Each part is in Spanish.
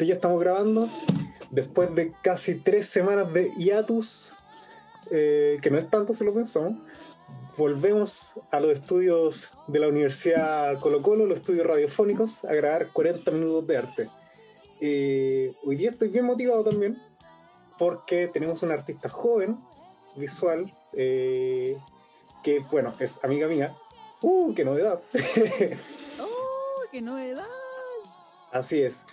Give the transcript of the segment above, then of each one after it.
Excelente, ya estamos grabando. Después de casi tres semanas de hiatus, eh, que no es tanto si lo pensamos, volvemos a los estudios de la Universidad Colo Colo, los estudios radiofónicos, a grabar 40 minutos de arte. Eh, hoy día estoy bien motivado también porque tenemos una artista joven, visual, eh, que, bueno, es amiga mía. ¡Uh, qué novedad! ¡Oh, qué novedad! Así es.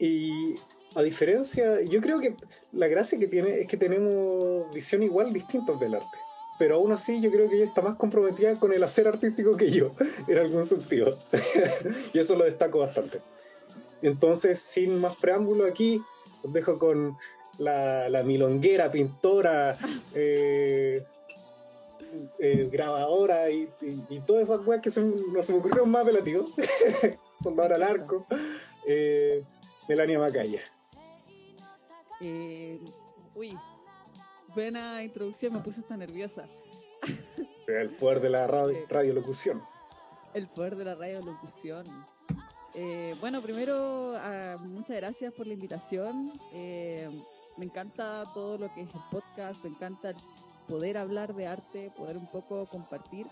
Y a diferencia, yo creo que la gracia que tiene es que tenemos visión igual distintas del arte. Pero aún así yo creo que ella está más comprometida con el hacer artístico que yo, en algún sentido. y eso lo destaco bastante. Entonces, sin más preámbulo aquí, os dejo con la, la milonguera, pintora, eh, eh, grabadora y, y, y, todas esas weas que se, no se me ocurrieron más apelativos. Soldadora al arco. Eh, Melania Macaya. Eh, uy, buena introducción, me puse hasta nerviosa. El poder de la radio, radiolocución. El poder de la radiolocución. Eh, bueno, primero, uh, muchas gracias por la invitación. Eh, me encanta todo lo que es el podcast, me encanta poder hablar de arte, poder un poco compartir.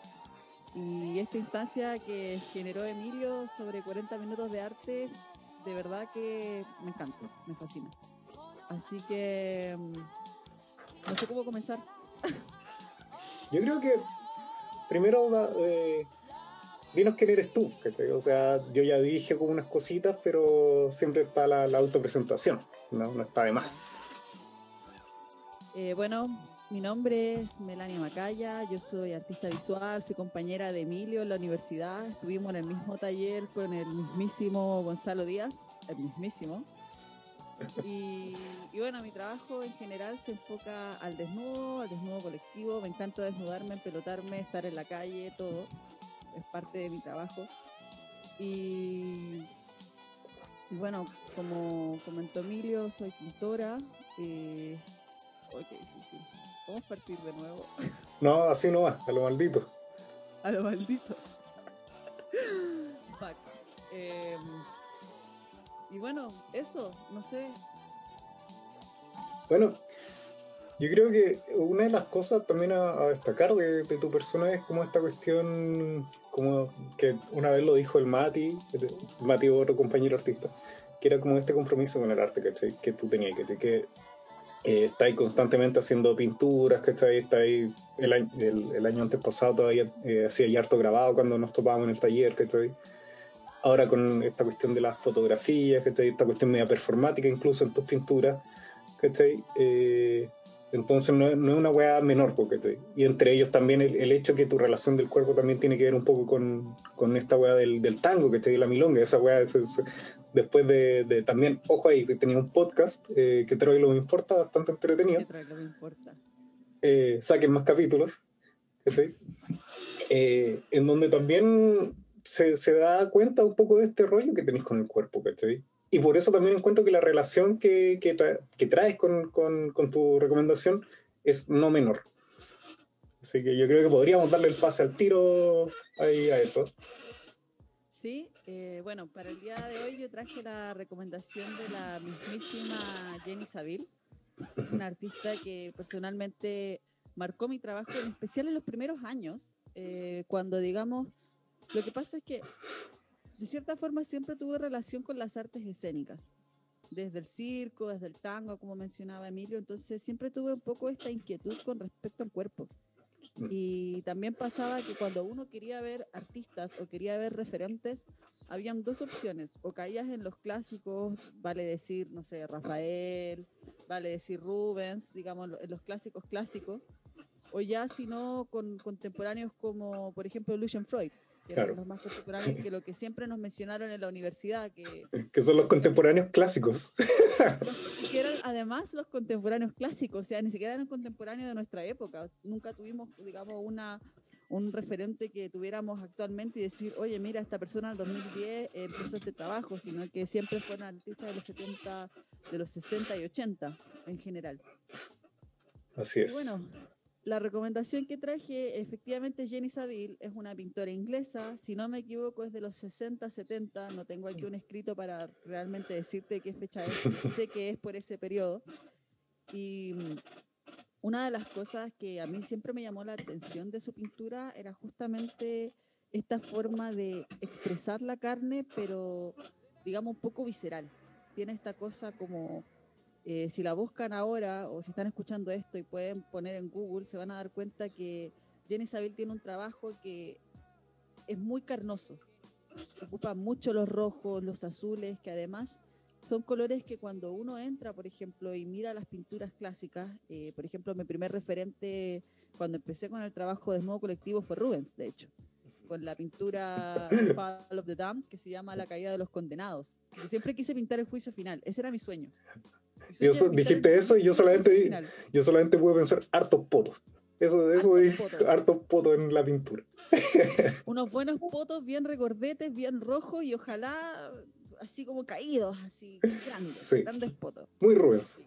Y esta instancia que generó Emilio sobre 40 minutos de arte, de verdad que me encanta, me fascina. Así que no sé cómo comenzar. Yo creo que primero eh, dinos quién eres tú, ¿cachai? O sea, yo ya dije como unas cositas, pero siempre está la, la autopresentación, ¿no? no está de más. Eh, bueno, mi nombre es Melania Macaya, yo soy artista visual, soy compañera de Emilio en la universidad, estuvimos en el mismo taller con el mismísimo Gonzalo Díaz, el mismísimo. Y, bueno, mi trabajo en general se enfoca al desnudo, al desnudo colectivo, me encanta desnudarme, empelotarme, estar en la calle, todo, es parte de mi trabajo. Y, bueno, como comentó Emilio, soy pintora. Eh, qué. ¿Podemos partir de nuevo? No, así no va, a lo maldito. A lo maldito. Eh, y bueno, eso, no sé. Bueno, yo creo que una de las cosas también a, a destacar de, de, tu persona es como esta cuestión, como que una vez lo dijo el Mati, Mati otro compañero artista, que era como este compromiso con el arte, ¿cachai? Que tú tenías, que, que eh, estáis constantemente haciendo pinturas, ¿cachai? Estáis el, año, el, el año antes pasado todavía eh, hacía ya harto grabado cuando nos topábamos en el taller, ¿cachai? Ahora con esta cuestión de las fotografías, ¿cachai? Esta cuestión media performática incluso en tus pinturas, ¿cachai? Eh, entonces no, no, es una weá menor, ¿cachai? Y entre ellos también el, el, hecho que tu relación del cuerpo también tiene que ver un poco con, con esta weá del, del tango, ¿cachai? La milonga, esa weá después de, de, también, ojo ahí, que tenía un podcast eh, que que lo me importa, bastante entretenido. Que me importa. Eh, saquen más capítulos, ¿cachai? Eh, en donde también se, se, da cuenta un poco de este rollo que tenéis con el cuerpo, ¿cachai? Y por eso también encuentro que la relación que, que, tra que traes con, con, con, tu recomendación es no menor. Así que yo creo que podríamos darle el pase al tiro ahí a eso. Sí, eh, bueno, para el día de hoy yo traje la recomendación de la mismísima Jenny Saville, una artista que personalmente marcó mi trabajo, en especial en los primeros años, eh, cuando digamos, lo que pasa es que de cierta forma siempre tuve relación con las artes escénicas, desde el circo, desde el tango, como mencionaba Emilio, entonces siempre tuve un poco esta inquietud con respecto al cuerpo. Y también pasaba que cuando uno quería ver artistas o quería ver referentes, habían dos opciones, o caías en los clásicos, vale decir, no sé, Rafael, vale decir Rubens, digamos, en los clásicos clásicos, o ya si no con contemporáneos como, por ejemplo, Lucian Freud, que claro. eran los más contemporáneos que lo que siempre nos mencionaron en la universidad. Que, que son los contemporáneos clásicos. que eran además los contemporáneos clásicos, o sea, ni siquiera eran contemporáneos de nuestra época. Nunca tuvimos, digamos, una un referente que tuviéramos actualmente y decir, oye, mira, esta persona en el 2010 empezó este trabajo, sino que siempre fueron artistas de los 70, de los 60 y 80 en general. Así es. Y bueno, la recomendación que traje, efectivamente, Jenny Saville es una pintora inglesa, si no me equivoco es de los 60, 70, no tengo aquí un escrito para realmente decirte qué fecha es, sé que es por ese periodo. Y mm, una de las cosas que a mí siempre me llamó la atención de su pintura era justamente esta forma de expresar la carne, pero digamos un poco visceral. Tiene esta cosa como eh, si la buscan ahora o si están escuchando esto y pueden poner en Google, se van a dar cuenta que Jenny Saville tiene un trabajo que es muy carnoso. Ocupa mucho los rojos, los azules, que además son colores que cuando uno entra, por ejemplo, y mira las pinturas clásicas, eh, por ejemplo, mi primer referente cuando empecé con el trabajo de nuevo colectivo fue Rubens, de hecho, con la pintura Fall of the Damned, que se llama La caída de los condenados. Yo siempre quise pintar el juicio final, ese era mi sueño. Yo dijiste eso y yo solamente, yo solamente pude pensar hartos potos. Eso, eso hartos potos en la pintura. Unos buenos potos bien regordetes, bien rojos y ojalá así como caídos, así grandes, grandes potos. Muy Rubens.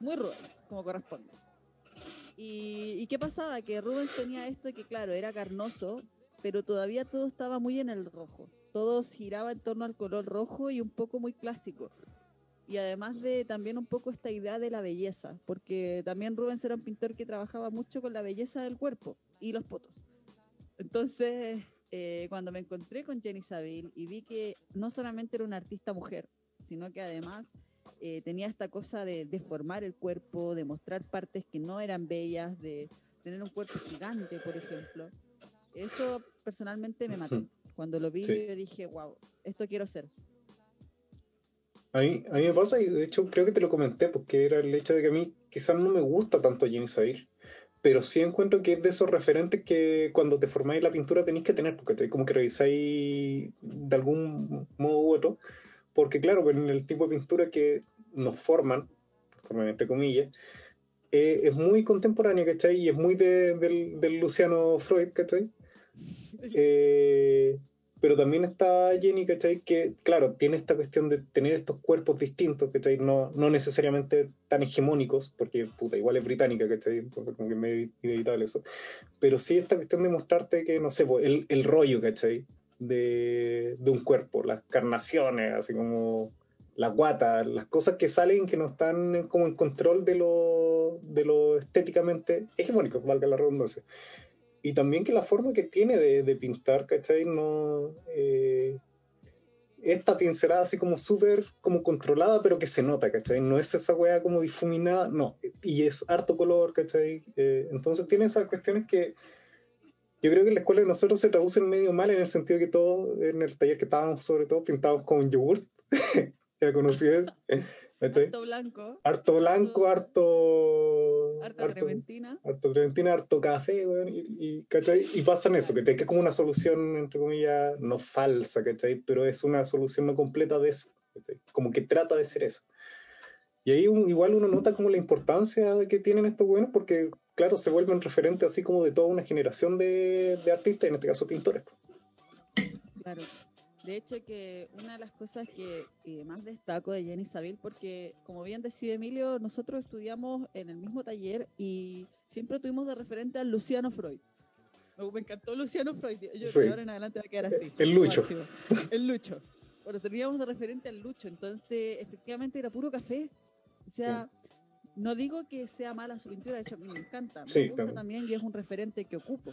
Muy Rubens, como corresponde. Y, ¿Y qué pasaba? Que Rubens tenía esto que, claro, era carnoso, pero todavía todo estaba muy en el rojo. Todo giraba en torno al color rojo y un poco muy clásico y además de también un poco esta idea de la belleza, porque también Rubens era un pintor que trabajaba mucho con la belleza del cuerpo y los potos. Entonces, eh, cuando me encontré con Jenny Saville y vi que no solamente era una artista mujer, sino que además eh, tenía esta cosa de deformar el cuerpo, de mostrar partes que no eran bellas, de tener un cuerpo gigante, por ejemplo. Eso personalmente me mató. Cuando lo vi, yo dije, wow, esto quiero ser. A mí, a mí me pasa, y de hecho creo que te lo comenté, porque era el hecho de que a mí quizás no me gusta tanto Jenny Saville, pero sí encuentro que es de esos referentes que cuando te formáis la pintura tenéis que tener, porque como que revisáis de algún modo u otro, porque claro, en el tipo de pintura que nos forman, forman entre comillas, eh, es muy contemporánea, ¿cachai? Y es muy de, del, del Luciano Freud, ¿cachai? Eh, pero también está Jenny, ¿cachai? Que, claro, tiene esta cuestión de tener estos cuerpos distintos, ¿cachai? No, no necesariamente tan hegemónicos, porque, puta, igual es británica, ¿cachai? Entonces, como que es medio inevitable eso. Pero sí esta cuestión de mostrarte que, no sé, el, el rollo, ¿cachai? De, de un cuerpo, las carnaciones, así como la guata, las cosas que salen que no están como en control de lo, de lo estéticamente hegemónico, valga la redundancia y también que la forma que tiene de, de pintar, ¿cachai? No, eh, esta pincelada así como súper como controlada, pero que se nota, ¿cachai? No es esa weá como difuminada, no, y es harto color, ¿cachai? Eh, entonces tiene esas cuestiones que yo creo que en la escuela de nosotros se traducen medio mal en el sentido que todo, en el taller que estábamos sobre todo pintados con yogurt, era conocido, Harto blanco. Harto blanco, harto. Harta trementina. Harto trementina, harto café, y, y, pasan eso, que es como una solución, entre comillas, no falsa, ¿cachai? Pero es una solución no completa de eso, Como que trata de ser eso. Y ahí igual uno nota como la importancia que tienen estos buenos, porque, claro, se vuelven referentes así como de toda una generación de, de artistas, en este caso pintores. Claro. De hecho, que una de las cosas que más destaco de Jenny Saville, porque como bien decía Emilio, nosotros estudiamos en el mismo taller y siempre tuvimos de referente a Luciano Freud. Me encantó Luciano Freud. Yo de ahora en adelante va a quedar así. El Lucho. El Lucho. Pero teníamos de referente al Lucho. Entonces, efectivamente, era puro café. O sea, no digo que sea mala su pintura, de hecho a mí me encanta, me gusta también. y es un referente que ocupo,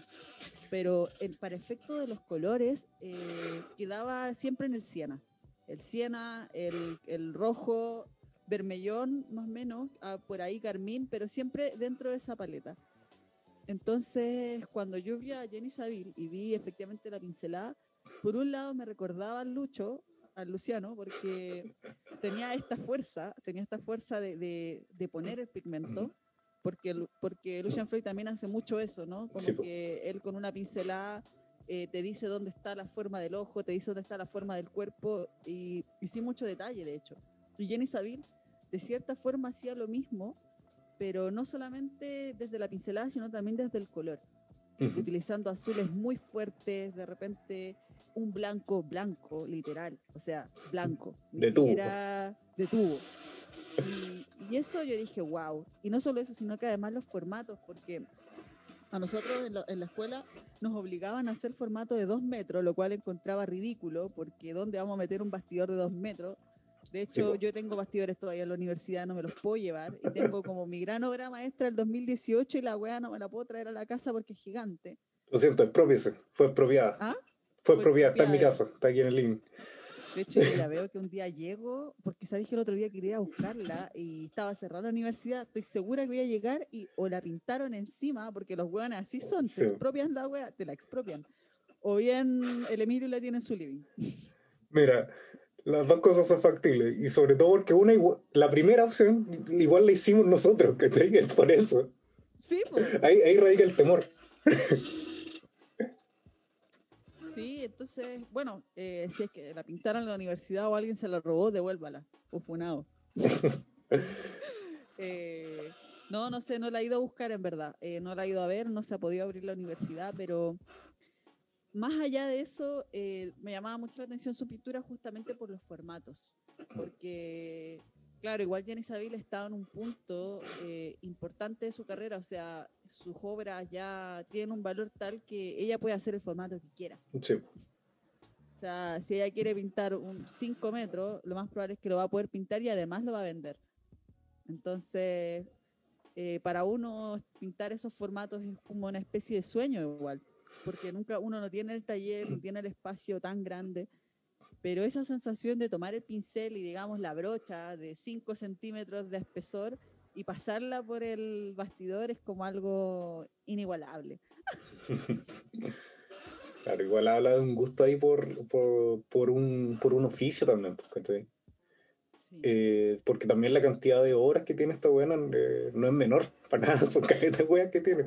pero el, para efecto de los colores eh, quedaba siempre en el siena, el siena, el, el rojo, vermellón más o menos, ah, por ahí carmín, pero siempre dentro de esa paleta. Entonces, cuando yo vi a Jenny Saville y vi efectivamente la pincelada, por un lado me recordaba al Lucho, al Luciano porque tenía esta fuerza, tenía esta fuerza de, de, poner el pigmento, porque, porque Lucian Freud también hace mucho eso, ¿no? Como que él con una pincelada eh, te dice dónde está la forma del ojo, te dice dónde está la forma del cuerpo, y, y sin mucho detalle, de hecho. Y Jenny Saville, de cierta forma, hacía lo mismo, pero no solamente desde la pincelada, sino también desde el color. Utilizando azules muy fuertes, de repente un blanco blanco, literal, o sea, blanco. De tubo. Era de tubo. Y, eso yo dije, wow. Y no solo eso, sino que además los formatos, porque a nosotros en, lo- en la escuela nos obligaban a hacer formato de dos metros, lo cual encontraba ridículo, porque ¿dónde vamos a meter un bastidor de dos metros? De hecho, po. yo tengo bastidores todavía en la universidad, no me los puedo llevar. Y tengo como mi gran obra maestra del 2018 y la weá no me la puedo traer a la casa porque es gigante. Lo siento, expropiese. Fue expropiada. ¿Ah? Fue Fue expropiada, está en mi casa, está aquí en el living. De hecho, ya veo que un día llego, porque sabéis que el otro día quería ir a buscarla y estaba cerrada la universidad. Estoy segura que voy a llegar y o la pintaron encima, porque los hueones así son, Sí. se expropian la wea, te la expropian. O bien el Emilio la tiene en su living. Mira, las dos cosas son factibles. Y sobre todo porque una igua- la primera opción igual la hicimos nosotros, que Es por eso. Sí, pues. Ahí, ahí radica el temor. Sí, entonces, bueno, eh, si es que la pintaron en la universidad o alguien se la robó, devuélvala. O funado. Eh, no, no sé, no la he ido a buscar en verdad. Eh, no la he ido a ver, no se ha podido abrir la universidad, pero más allá de eso, eh, me llamaba mucho la atención su pintura justamente por los formatos. Porque, claro, igual Jenny Saville estaba en un punto eh, importante de su carrera, o sea, sus obras ya tienen un valor tal que ella puede hacer el formato que quiera. Sí. O sea, si ella quiere pintar un 5 metros, lo más probable es que lo va a poder pintar y además lo va a vender. Entonces, eh, para uno pintar esos formatos es como una especie de sueño igual, porque nunca uno no tiene el taller, no tiene el espacio tan grande, pero esa sensación de tomar el pincel y digamos la brocha de 5 centímetros de espesor y pasarla por el bastidor es como algo inigualable. Claro, igual habla de un gusto ahí por, por, por un, por un oficio también, pues, ¿cachai? Sí. Eh, porque también la cantidad de horas que tiene esta buena no es menor, para nada, son caretas de weas que tiene.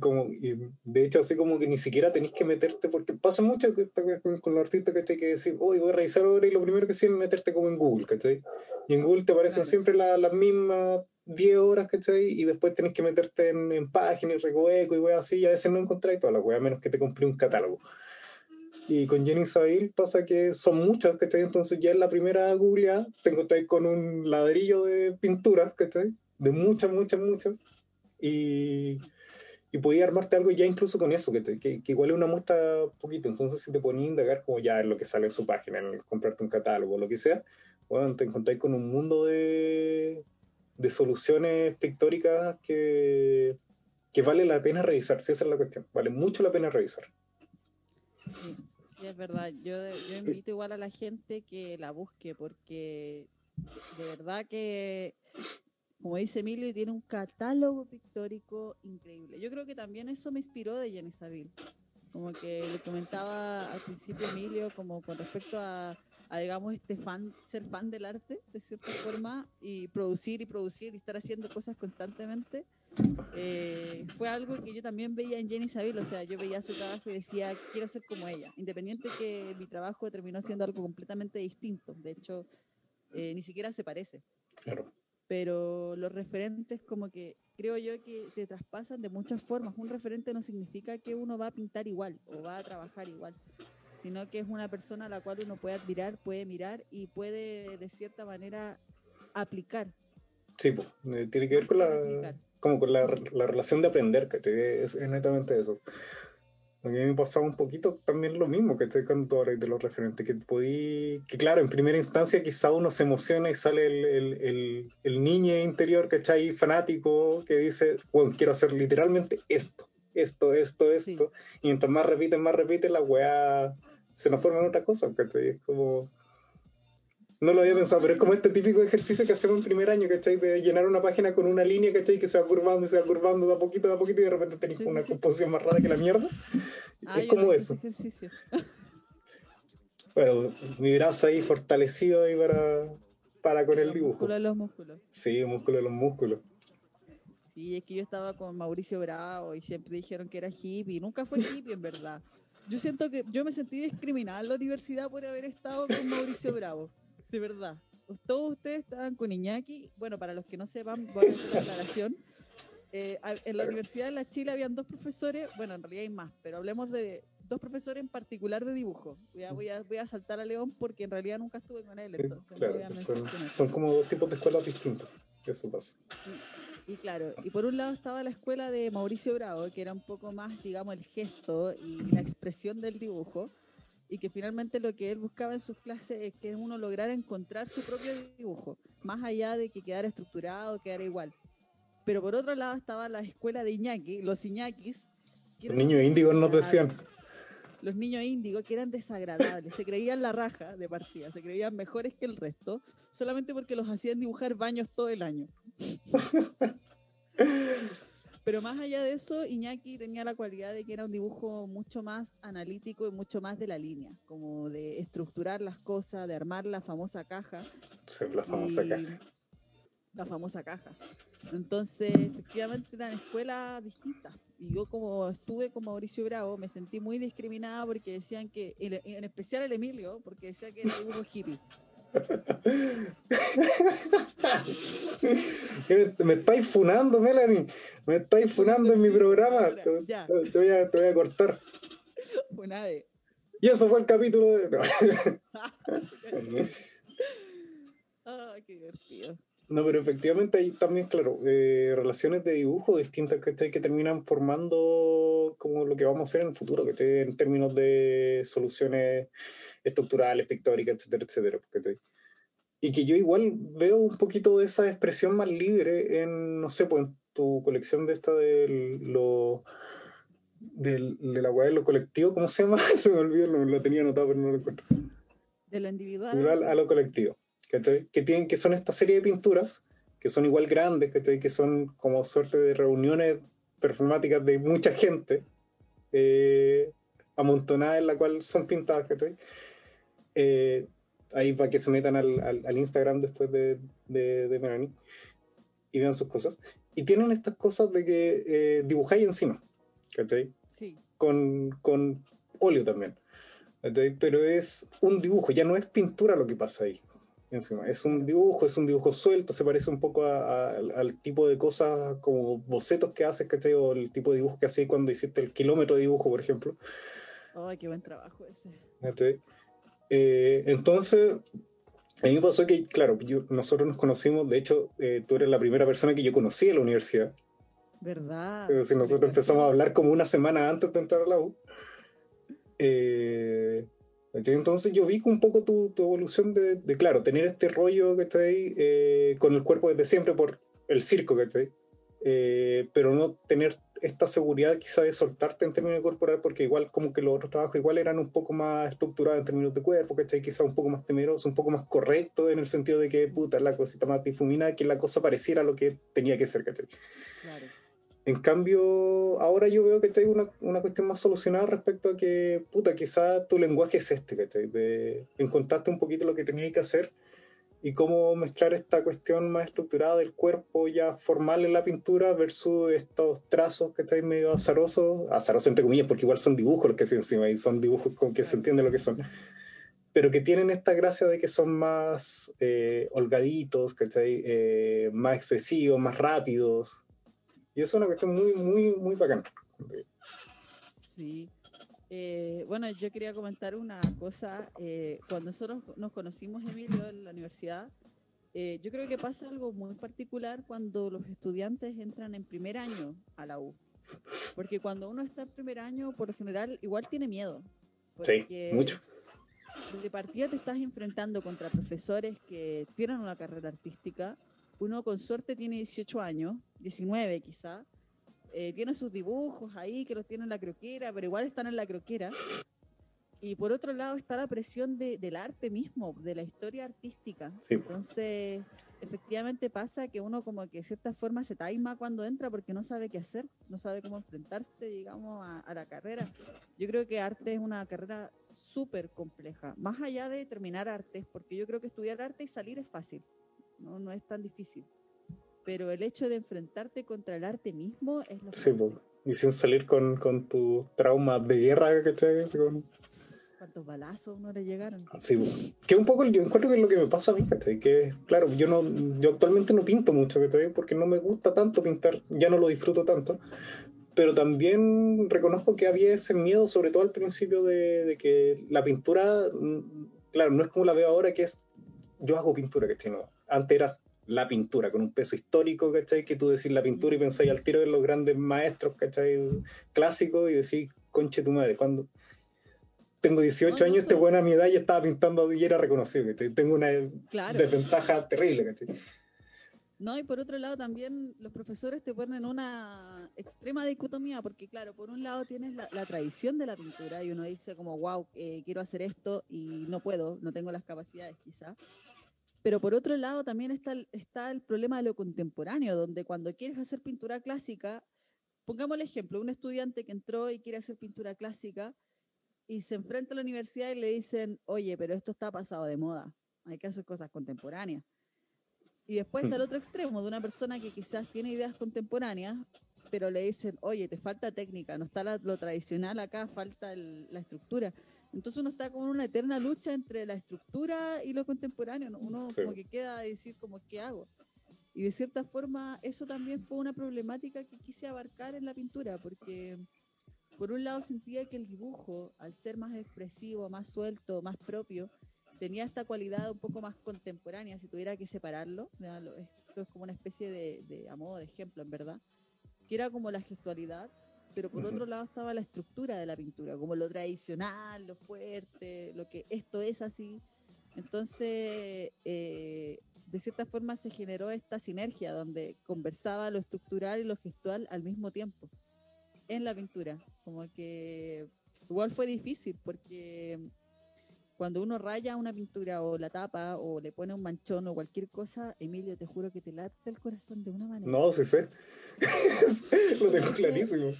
Como, y de hecho, así como que ni siquiera tenéis que meterte, porque pasa mucho que con, con los artistas, ¿cachai? Que decir, hoy voy a revisar ahora y lo primero que hacen es meterte como en Google, ¿cachai? Y en Google te aparecen Claro. siempre la- las mismas 10 horas, ¿cachai? Y después tenés que meterte en, en páginas, recoveco y weas así, y a veces no encontráis todas las weas, a menos que te compré un catálogo. Y con Jenny Saville pasa que son muchas, ¿cachai? Entonces ya en la primera googleada te encontráis con un ladrillo de pinturas, ¿cachai? De muchas, muchas, muchas. Y, y podías armarte algo ya incluso con eso. Que, igual es una muestra poquito. Entonces si te ponías a indagar como ya en lo que sale en su página, en comprarte un catálogo o lo que sea, bueno, te encontráis con un mundo de, de soluciones pictóricas que, que vale la pena revisar, esa es la cuestión. Vale mucho la pena revisar. Sí, es verdad. Yo invito igual a la gente que la busque porque de verdad que, como dice Emilio, tiene un catálogo pictórico increíble. Yo creo que también eso me inspiró de Jenny Saville. Como que le comentaba al principio Emilio, como con respecto a, a, digamos, este fan, ser fan del arte, de cierta forma, y producir y producir y estar haciendo cosas constantemente. Eh, fue algo que yo también veía en Jenny Saville, o sea, yo veía su trabajo y decía, quiero ser como ella, independiente que mi trabajo terminó siendo algo completamente distinto, de hecho, eh, ni siquiera se parece, Claro. Pero los referentes como que creo yo que te traspasan de muchas formas, un referente no significa que uno va a pintar igual o va a trabajar igual, sino que es una persona a la cual uno puede admirar, puede mirar y puede de cierta manera aplicar. Sí, pues, tiene que ver con la, como con la, la relación de aprender, que es netamente eso. A mí me pasaba un poquito también lo mismo que estoy tú hablas de los referentes, que podí, que claro, en primera instancia quizá uno se emociona y sale el, el, el, el niño interior, ¿cachai? Fanático, que dice, bueno, quiero hacer literalmente esto, esto, esto, esto. Y mientras más repiten, más repiten, la weá se nos forma en otra cosa, ¿cachai? Es como... No lo había pensado, pero es como este típico ejercicio que hacemos en primer año, ¿cachai? De llenar una página con una línea, ¿cachai? Que se va curvando y se va curvando de a poquito, de a poquito y de repente tenés Sí, una sí, composición más rara que la mierda. Ah, es como eso. ejercicio. Bueno, mi brazo ahí fortalecido ahí para, para con el Los dibujo. músculos de los músculos. Sí, músculo de los músculos. Sí, es que yo estaba con Mauricio Bravo y siempre dijeron que era hippie. Nunca fue hippie, en verdad. Yo siento que yo me sentí discriminada en la universidad por haber estado con Mauricio Bravo. De verdad. Todos ustedes estaban con Iñaki. Bueno, para los que no sepan, voy a hacer la aclaración. Eh, en la Universidad de la Chile habían dos profesores, bueno, en realidad hay más, pero hablemos de dos profesores en particular de dibujo. Ya voy a, voy a saltar a León porque en realidad nunca estuve con él, entonces no Claro, a son, son como dos tipos de escuelas distintas. Eso pasa. Y claro, y por un lado estaba la escuela de Mauricio Bravo, que era un poco más, digamos, el gesto y la expresión del dibujo, y que finalmente lo que él buscaba en sus clases es que uno lograra encontrar su propio dibujo, más allá de que quedara estructurado, quedara igual. Pero por otro lado estaba la escuela de Iñaki, los Iñakis. Los niños índigos nos decían. Los niños índigos que eran desagradables, se creían la raja de partida, se creían mejores que el resto, solamente porque los hacían dibujar baños todo el año. Pero más allá de eso, Iñaki tenía la cualidad de que era un dibujo mucho más analítico y mucho más de la línea, como de estructurar las cosas, de armar la famosa caja. Sí, la famosa caja. La famosa caja. Entonces, efectivamente eran escuelas distintas. Y yo como estuve con Mauricio Bravo, me sentí muy discriminada porque decían que, en especial el Emilio, porque decía que era dibujo hippie. me estáis funando, Melanie. Me estáis funando en mi programa. Te, voy, a, te voy a cortar. Y eso fue el capítulo de. qué divertido. No, pero efectivamente hay también, claro, eh, relaciones de dibujo distintas que que terminan formando como lo que vamos a hacer en el futuro, que en términos de soluciones estructurales, pictóricas, etcétera, etcétera. Y que yo igual veo un poquito de esa expresión más libre en, no sé, pues en tu colección de esta de lo del, de la weá de lo colectivo, ¿cómo se llama? se me olvidó, lo, tenía anotado, pero no lo encuentro. De lo individual. a lo colectivo que, tienen, que son esta serie de pinturas, que son igual grandes, que son como suerte de reuniones performáticas de mucha gente, eh, amontonadas en la cual son pintadas, eh, ahí para que se metan al, al, Instagram después de, de, de, Melanie y vean sus cosas. Y tienen estas cosas de que eh, dibujáis encima, Sí. Con, con óleo también. Pero es un dibujo, ya no es pintura lo que pasa ahí. Es un dibujo, es un dibujo suelto, se parece un poco al tipo de cosas como bocetos que haces, ¿cachai? O el tipo de dibujo que hacías cuando hiciste el kilómetro de dibujo, por ejemplo. ¡Ay, qué buen trabajo ese! Eh, entonces, a mí me pasó que, claro, nosotros nos conocimos, de hecho, eh, tú eres la primera persona que yo conocí en la universidad. ¿Verdad? si nosotros empezamos a hablar como una semana antes de entrar a la U. Eh, entonces yo vi un poco tu, tu evolución de, de, claro, tener este rollo que está ahí eh, con el cuerpo desde siempre por el circo, que está ahí, pero no tener esta seguridad quizá de soltarte en términos corporal, porque igual como que los otros trabajos igual eran un poco más estructurados en términos de cuerpo, que quizá un poco más temeroso, un poco más correcto en el sentido de que, puta, la cosita más difuminada, que la cosa pareciera lo que tenía que ser, ¿cachai? Claro. En cambio, ahora yo veo que hay una, una cuestión más solucionada respecto a que, puta, quizá tu lenguaje es este, ¿cachai? De, encontraste un poquito lo que tenías que hacer y cómo mezclar esta cuestión más estructurada del cuerpo ya formal en la pintura versus estos trazos que estáis medio azarosos, azarosos entre comillas, porque igual son dibujos los que se encima y son dibujos con que se entiende lo que son, pero que tienen esta gracia de que son más eh, holgaditos, ¿cachai? Eh, más expresivos, más rápidos, y eso es una cuestión muy, muy, muy bacana. Sí. Eh, bueno, yo quería comentar una cosa. Eh, cuando nosotros nos conocimos, Emilio, en la universidad, eh, yo creo que pasa algo muy particular cuando los estudiantes entran en primer año a la U. Porque cuando uno está en primer año, por lo general, igual tiene miedo. Sí, mucho. De partida te estás enfrentando contra profesores que tienen una carrera artística uno con suerte tiene 18 años, 19 quizá, eh, tiene sus dibujos ahí que los tiene en la croquera, pero igual están en la croquera. Y por otro lado está la presión de, del arte mismo, de la historia artística. Entonces, efectivamente pasa que uno como que de cierta forma se taima cuando entra porque no sabe qué hacer, no sabe cómo enfrentarse, digamos, a, a la carrera. Yo creo que arte es una carrera súper compleja, más allá de terminar artes, porque yo creo que estudiar arte y salir es fácil no, no es tan difícil. Pero el hecho de enfrentarte contra el arte mismo es lo Sí, pues. Y sin salir con, con tu trauma de guerra, ¿cachai? Con... ¿Cuántos balazos no le llegaron? Sí, que un poco yo encuentro que es lo que me pasa a mí, ¿cachai? Que, claro, yo no yo actualmente no pinto mucho, ¿cachai? Porque no me gusta tanto pintar, ya no lo disfruto tanto. Pero también reconozco que había ese miedo, sobre todo al principio, de, de que la pintura, mm, claro, no es como la veo ahora, que es yo hago pintura, ¿cachai? No, antes era la pintura, con un peso histórico, ¿cachai? Que tú decís la pintura y pensáis al tiro de los grandes maestros, ¿cachai? Clásicos y decís, conche tu madre, cuando tengo 18 años, este buena a mi edad y estaba pintando y era reconocido, que tengo una desventaja terrible, ¿cachai? No, y por otro lado también los profesores te ponen en una extrema dicotomía, porque claro, por un lado tienes la, tradición de la pintura y uno dice como, wow, eh, quiero hacer esto y no puedo, no tengo las capacidades quizás. Pero por otro lado también está el, está el problema de lo contemporáneo, donde cuando quieres hacer pintura clásica, pongamos el ejemplo, un estudiante que entró y quiere hacer pintura clásica y se enfrenta a la universidad y le dicen, oye, pero esto está pasado de moda, hay que hacer cosas contemporáneas y después está el otro extremo de una persona que quizás tiene ideas contemporáneas, pero le dicen, oye, te falta técnica, no está lo tradicional acá, falta la estructura. Entonces uno está como en una eterna lucha entre la estructura y lo contemporáneo. Uno como que queda a decir como, ¿qué hago? Y de cierta forma eso también fue una problemática que quise abarcar en la pintura, porque por un lado sentía que el dibujo, al ser más expresivo, más suelto, más propio, tenía esta cualidad un poco más contemporánea, si tuviera que separarlo, esto es como una especie de, a modo de ejemplo, en verdad, que era como la gestualidad, pero por otro lado estaba la estructura de la pintura, como lo tradicional, lo fuerte, lo que esto es así. Entonces, eh, de cierta forma se generó esta sinergia donde conversaba lo estructural y lo gestual al mismo tiempo en la pintura. Como que igual fue difícil porque cuando uno raya una pintura o la tapa o le pone un manchón o cualquier cosa, Emilio, te juro que te late el corazón de una manera. No, sí sé. Lo tengo clarísimo.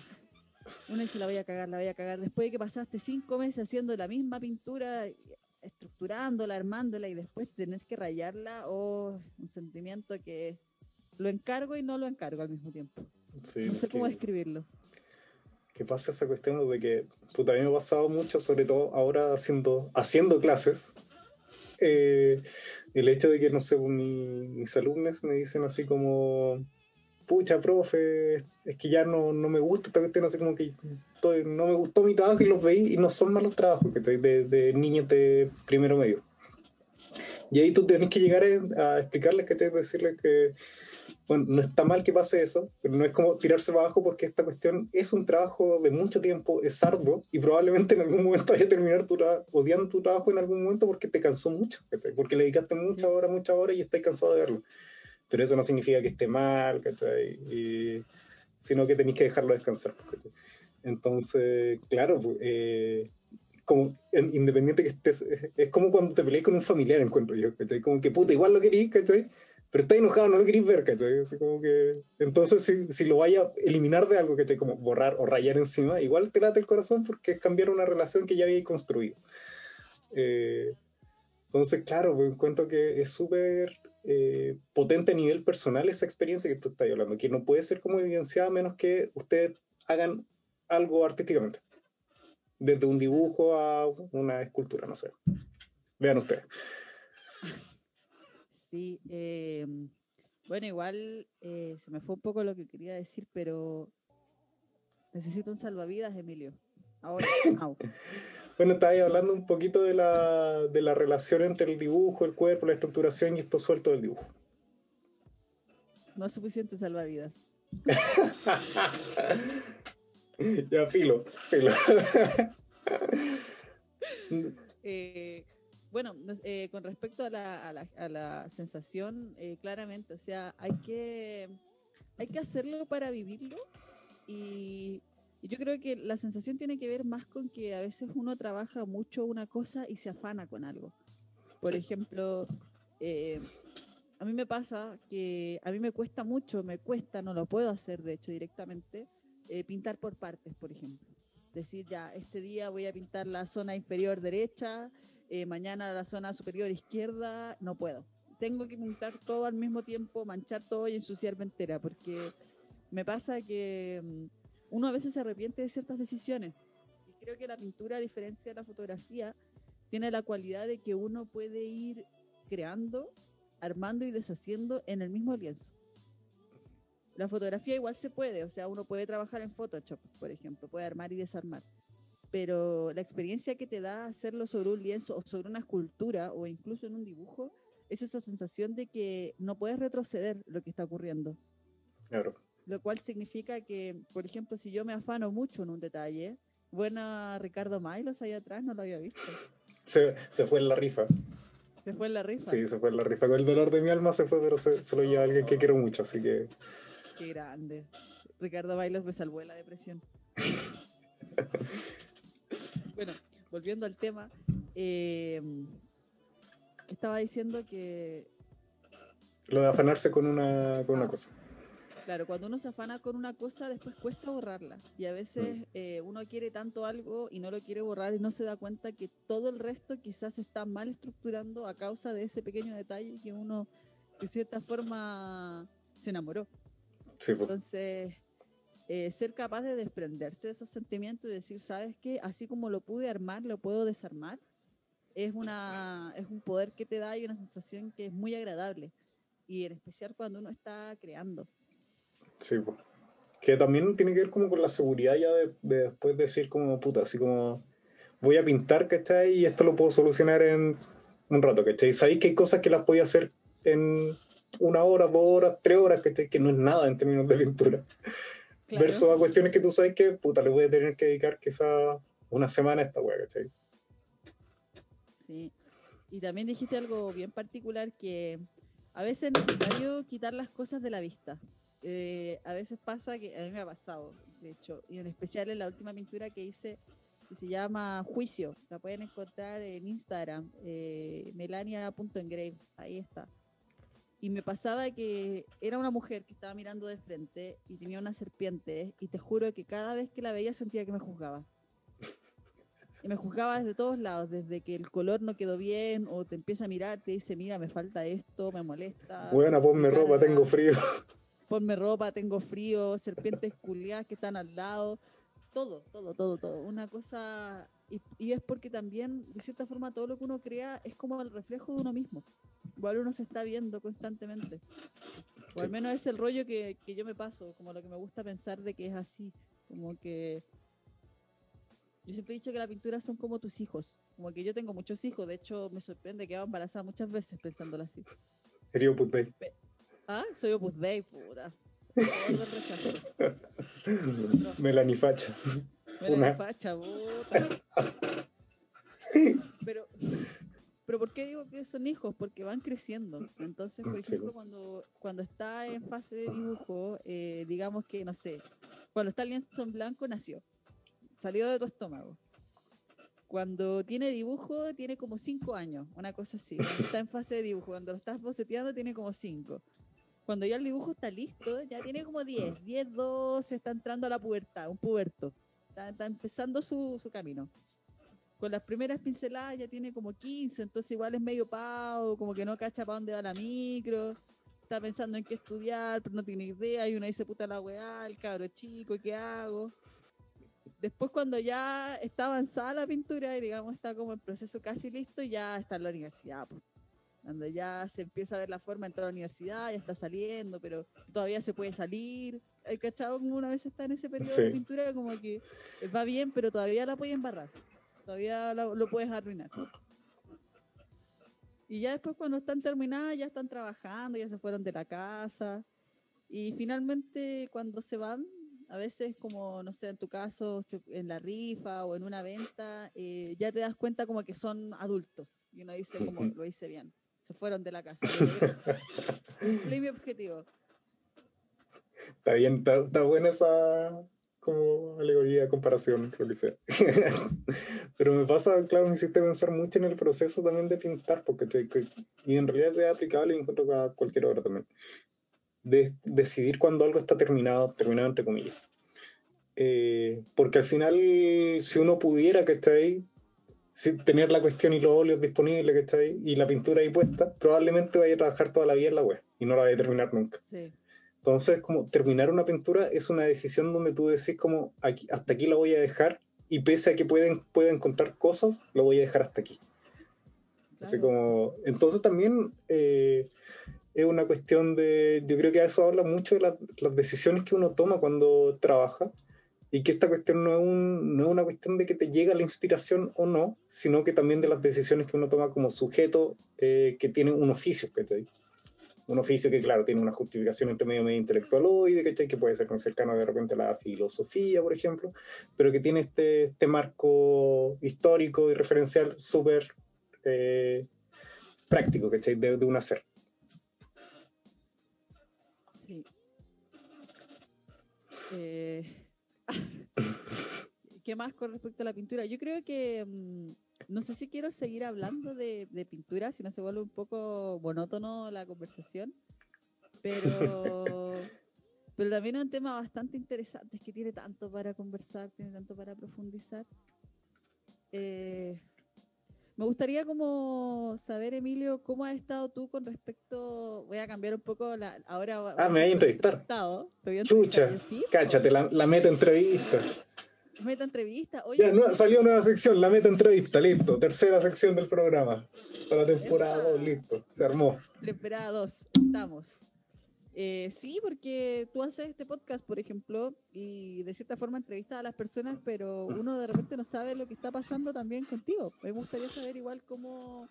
Uno dice, la voy a cagar, la voy a cagar. Después de que pasaste cinco meses haciendo la misma pintura, estructurándola, armándola y después tenés que rayarla, o oh, un sentimiento que lo encargo y no lo encargo al mismo tiempo. no sé cómo describirlo que pasa esa cuestión de que, puta, a mí me ha pasado mucho, sobre todo ahora haciendo, haciendo clases, eh, el hecho de que, no sé, mis alumnos me dicen así como, pucha, profe, es que ya no, no me gusta esta cuestión, así como que no me gustó mi trabajo y los veí y no son malos trabajos, que estoy de, de niños de primero medio. Y ahí tú tienes que llegar a, explicarles, que decirles que bueno, no está mal que pase eso, pero no es como tirarse abajo porque esta cuestión es un trabajo de mucho tiempo, es arduo y probablemente en algún momento vaya a terminar tu odiando tu trabajo en algún momento porque te cansó mucho, porque le dedicaste muchas horas, muchas horas y estás cansado de verlo. Pero eso no significa que esté mal, Y, sino que tenéis que dejarlo descansar. Entonces, claro, eh, como independiente que estés, es como cuando te peleas con un familiar, encuentro yo, Como que puta, igual lo querís, ¿cachai? pero está enojado, no lo queréis ver, ¿cachai? Así como que, entonces, si, si, lo vaya a eliminar de algo, ¿cachai? Como borrar o rayar encima, igual te late el corazón porque es cambiar una relación que ya había construido. Eh, entonces, claro, pues, encuentro que es súper eh, potente a nivel personal esa experiencia que tú estás hablando, que no puede ser como evidenciada menos que ustedes hagan algo artísticamente. Desde un dibujo a una escultura, no sé. Vean ustedes. Sí, em, bueno, igual eh, se me fue un poco lo que quería decir, pero necesito un salvavidas, Emilio. Ahora, bueno, estabas hablando un poquito de la, de la relación entre el dibujo, el cuerpo, la estructuración y esto suelto del dibujo. No es suficiente salvavidas. ya, filo, filo. eh, bueno, eh, con respecto a la, a la, sensación, eh, claramente, o sea, hay que, hay que hacerlo para vivirlo y, yo creo que la sensación tiene que ver más con que a veces uno trabaja mucho una cosa y se afana con algo. Por ejemplo, eh, a mí me pasa que a mí me cuesta mucho, me cuesta, no lo puedo hacer de hecho directamente, pintar por partes, por ejemplo. Decir, ya, este día voy a pintar la zona inferior derecha, eh, mañana la zona superior izquierda, no puedo. Tengo que pintar todo al mismo tiempo, manchar todo y ensuciarme entera, porque me pasa que mm, uno a veces se arrepiente de ciertas decisiones. Y creo que la pintura, a diferencia de la fotografía, tiene la cualidad de que uno puede ir creando, armando y deshaciendo en el mismo lienzo. La fotografía igual se puede, o sea, uno puede trabajar en Photoshop, por ejemplo, puede armar y desarmar pero la experiencia que te da hacerlo sobre un lienzo o sobre una escultura o incluso en un dibujo es esa sensación de que no puedes retroceder lo que está ocurriendo. Claro. Lo cual significa que, por ejemplo, si yo me afano mucho en un detalle, buena Ricardo Mailos ahí atrás, no lo había visto. Se, se fue en la rifa. Se fue en la rifa. Sí, se fue en la rifa. Con el dolor de mi alma se fue, pero se, se lo lleva alguien que quiero mucho, así que. Qué grande. Ricardo Bailos me salvó de la depresión. bueno, volviendo al tema, eh, estaba diciendo que... Lo de afanarse con una, con una Ah. cosa. Claro, cuando uno se afana con una cosa, después cuesta borrarla. Y a veces Mm. eh, uno quiere tanto algo y no lo quiere borrar y no se da cuenta que todo el resto quizás se está mal estructurando a causa de ese pequeño detalle que uno, de cierta forma, se enamoró. Sí, pues. Entonces, eh, ser capaz de desprenderse de esos sentimientos y decir, ¿sabes qué? Así como lo pude armar, lo puedo desarmar. Es, una, es un poder que te da y una sensación que es muy agradable. Y en especial cuando uno está creando. Sí, pues. Que también tiene que ver como con la seguridad ya de, de después decir como puta, así como voy a pintar, ¿cachai? Y esto lo puedo solucionar en un rato, ¿cachai? Sabéis que hay cosas que las podía hacer en una hora, dos horas, tres horas, ¿cachai? Que no es nada en términos de pintura. Claro. Versus a cuestiones que tú sabes que, puta, le voy a tener que dedicar quizá una semana a esta wea, ¿cachai? Sí. Y también dijiste algo bien particular que a veces es necesario quitar las cosas de la vista. Eh, a veces pasa que, a mí me ha pasado, de hecho, y en especial en la última pintura que hice, que se llama Juicio, la pueden encontrar en Instagram, eh, melania.engrave, ahí está. Y me pasaba que era una mujer que estaba mirando de frente y tenía una serpiente, y te juro que cada vez que la veía sentía que me juzgaba. Y me juzgaba desde todos lados, desde que el color no quedó bien, o te empieza a mirar, te dice, mira, me falta esto, me molesta. Buena, ponme me ropa, tengo frío. Ponme ropa, tengo frío, serpientes culiadas que están al lado. Todo, todo, todo, todo. Una cosa... Y, y es porque también, de cierta forma, todo lo que uno crea es como el reflejo de uno mismo. Igual uno se está viendo constantemente. O al menos es el rollo que, que yo me paso, como lo que me gusta pensar de que es así. Como que yo siempre he dicho que las pinturas son como tus hijos. Como que yo tengo muchos hijos. De hecho, me sorprende que va embarazada muchas veces pensándolo así. Dei. Ah, soy Opus Dei, puta. Todo el rechazo. Melanie Facha. Mira Funa. la facha, puta. Pero, pero ¿por qué digo que son hijos? Porque van creciendo. Entonces, por ejemplo, pues. cuando, cuando está en fase de dibujo, eh, digamos que, no sé, cuando está el lienzo en blanco, nació. Salió de tu estómago. Cuando tiene dibujo, tiene como 5 años, una cosa así. Cuando está en fase de dibujo, cuando lo estás boceteando, tiene como 5. Cuando ya el dibujo está listo, ya tiene como 10, 10, 12, está entrando a la pubertad, un puberto. Está, está empezando su, su camino. Con las primeras pinceladas ya tiene como 15, entonces igual es medio pavo, como que no cacha para dónde va la micro. Está pensando en qué estudiar, pero no tiene idea. Y una dice, puta la weá, el cabro chico, ¿qué hago? Después cuando ya está avanzada la pintura y digamos está como en proceso casi listo, ya está en la universidad. pues. Cuando ya se empieza a ver la forma en toda la universidad, ya está saliendo, pero todavía se puede salir. ¿Hay cachado como una vez está en ese periodo de pintura como que va bien, pero todavía la puede embarrar? Todavía lo puedes arruinar. Y ya después cuando están terminadas, ya están trabajando, ya se fueron de la casa. Y finalmente cuando se van, a veces como, no sé, en tu caso, en la rifa o en una venta, eh, ya te das cuenta como que son adultos. Y uno dice como, lo hice bien. Se fueron de la casa. Cumplí mi objetivo. Está bien, está, está buena esa como alegoría, comparación, lo que sea. Pero me pasa, claro, me hiciste pensar mucho en el proceso también de pintar, porque y en realidad es aplicable y encuentro a cualquier hora también. De decidir cuando algo está terminado, terminado entre comillas. Eh, porque al final, si uno pudiera que esté ahí, si tener la cuestión y los óleos disponibles ahí, y la pintura ahí puesta, probablemente vaya a trabajar toda la vida en la web y no la vaya a terminar nunca. Sí. Entonces, como terminar una pintura es una decisión donde tú decís como aquí, hasta aquí la voy a dejar y pese a que pueden, puede encontrar cosas, lo voy a dejar hasta aquí. Así como, entonces también eh, es una cuestión de, yo creo que a eso habla mucho de la- las decisiones que uno toma cuando trabaja y que esta cuestión no es, un, no es una cuestión de que te llega la inspiración o no, sino que también de las decisiones que uno toma como sujeto eh, que tiene un oficio, ¿cachai? Un oficio que, claro, tiene una justificación entre medio, medio intelectual hoy, ¿cachai? Que puede ser con cercano de repente a la filosofía, por ejemplo, pero que tiene este, este marco histórico y referencial súper eh, práctico, ¿cachai? De, de un hacer. Sí. Eh, ¿Qué más con respecto a la pintura? Yo creo que mm, no sé si quiero seguir hablando de, pintura, si no se vuelve un poco monótono la conversación, pero, pero también es un tema bastante interesante, es que tiene tanto para conversar, tiene tanto para profundizar. Eh, me gustaría como saber, Emilio, cómo has estado tú con respecto, voy a cambiar un poco la, ahora. Ah, me voy a entrevistar. Chucha, cáchate, la, la meta entrevista. Meta entrevista. Oye, ya, salió nueva sección, la meta entrevista, listo. Tercera sección del programa. Para la temporada 2, listo. Se armó. Temporada 2, estamos. Eh, sí, porque tú haces este podcast, por ejemplo, y de cierta forma entrevistas a las personas, pero uno de repente no sabe lo que está pasando también contigo. Me gustaría saber igual cómo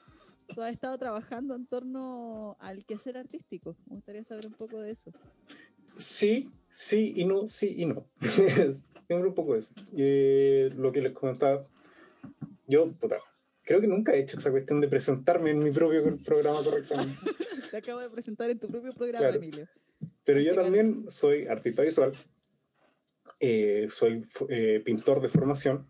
tú has estado trabajando en torno al quehacer artístico. Me gustaría saber un poco de eso. Sí, sí y no, sí y no. un poco eso. Eh, lo que les comentaba, yo, puta, creo que nunca he hecho esta cuestión de presentarme en mi propio programa correctamente. Te acabo de presentar en tu propio programa, Emilio. Pero yo también soy artista visual, eh, soy eh, pintor de formación,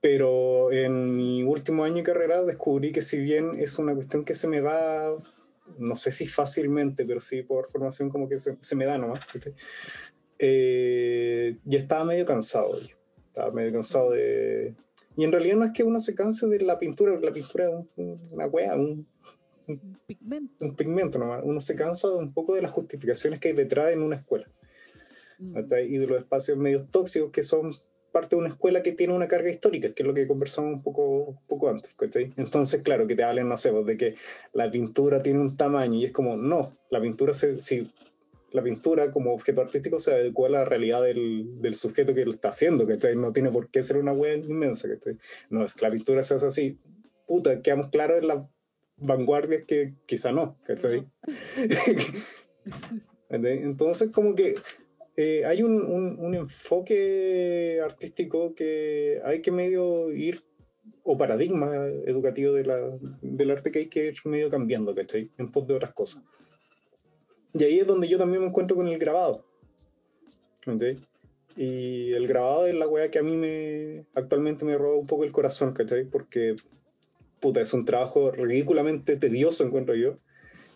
pero en mi último año de carrera descubrí que si bien es una cuestión que se me va no sé si fácilmente, pero sí por formación como que se, se me da nomás eh, ya estaba medio cansado. Estaba medio cansado de... Y en realidad no es que uno se canse de la pintura, la pintura es una wea, un, pigmento. Un pigmento nomás. Uno se cansa un poco de las justificaciones que hay detrás en una escuela. Mm. Y de los espacios medios tóxicos que son parte de una escuela que tiene una carga histórica, que es lo que conversamos un poco, poco antes. Entonces, claro, que te hablen, no sé, de que la pintura tiene un tamaño y es como, no, la pintura se, si la pintura como objeto artístico se adecua a la realidad del, del sujeto que lo está haciendo, ¿cachai? No tiene por qué ser una wea inmensa, ¿cachai? No, es que la pintura se hace así. Puta, quedamos claros en la vanguardia que quizá no, ¿cachai? Entonces, como que eh, hay un, un, un, enfoque artístico que hay que medio ir, o paradigma educativo de la, del arte que hay que ir medio cambiando, ¿cachai? En pos de otras cosas. Y ahí es donde yo también me encuentro con el grabado. Y el grabado es la weá que a mí me actualmente me roba un poco el corazón, ¿cachai? Porque puta, es un trabajo ridículamente tedioso, encuentro yo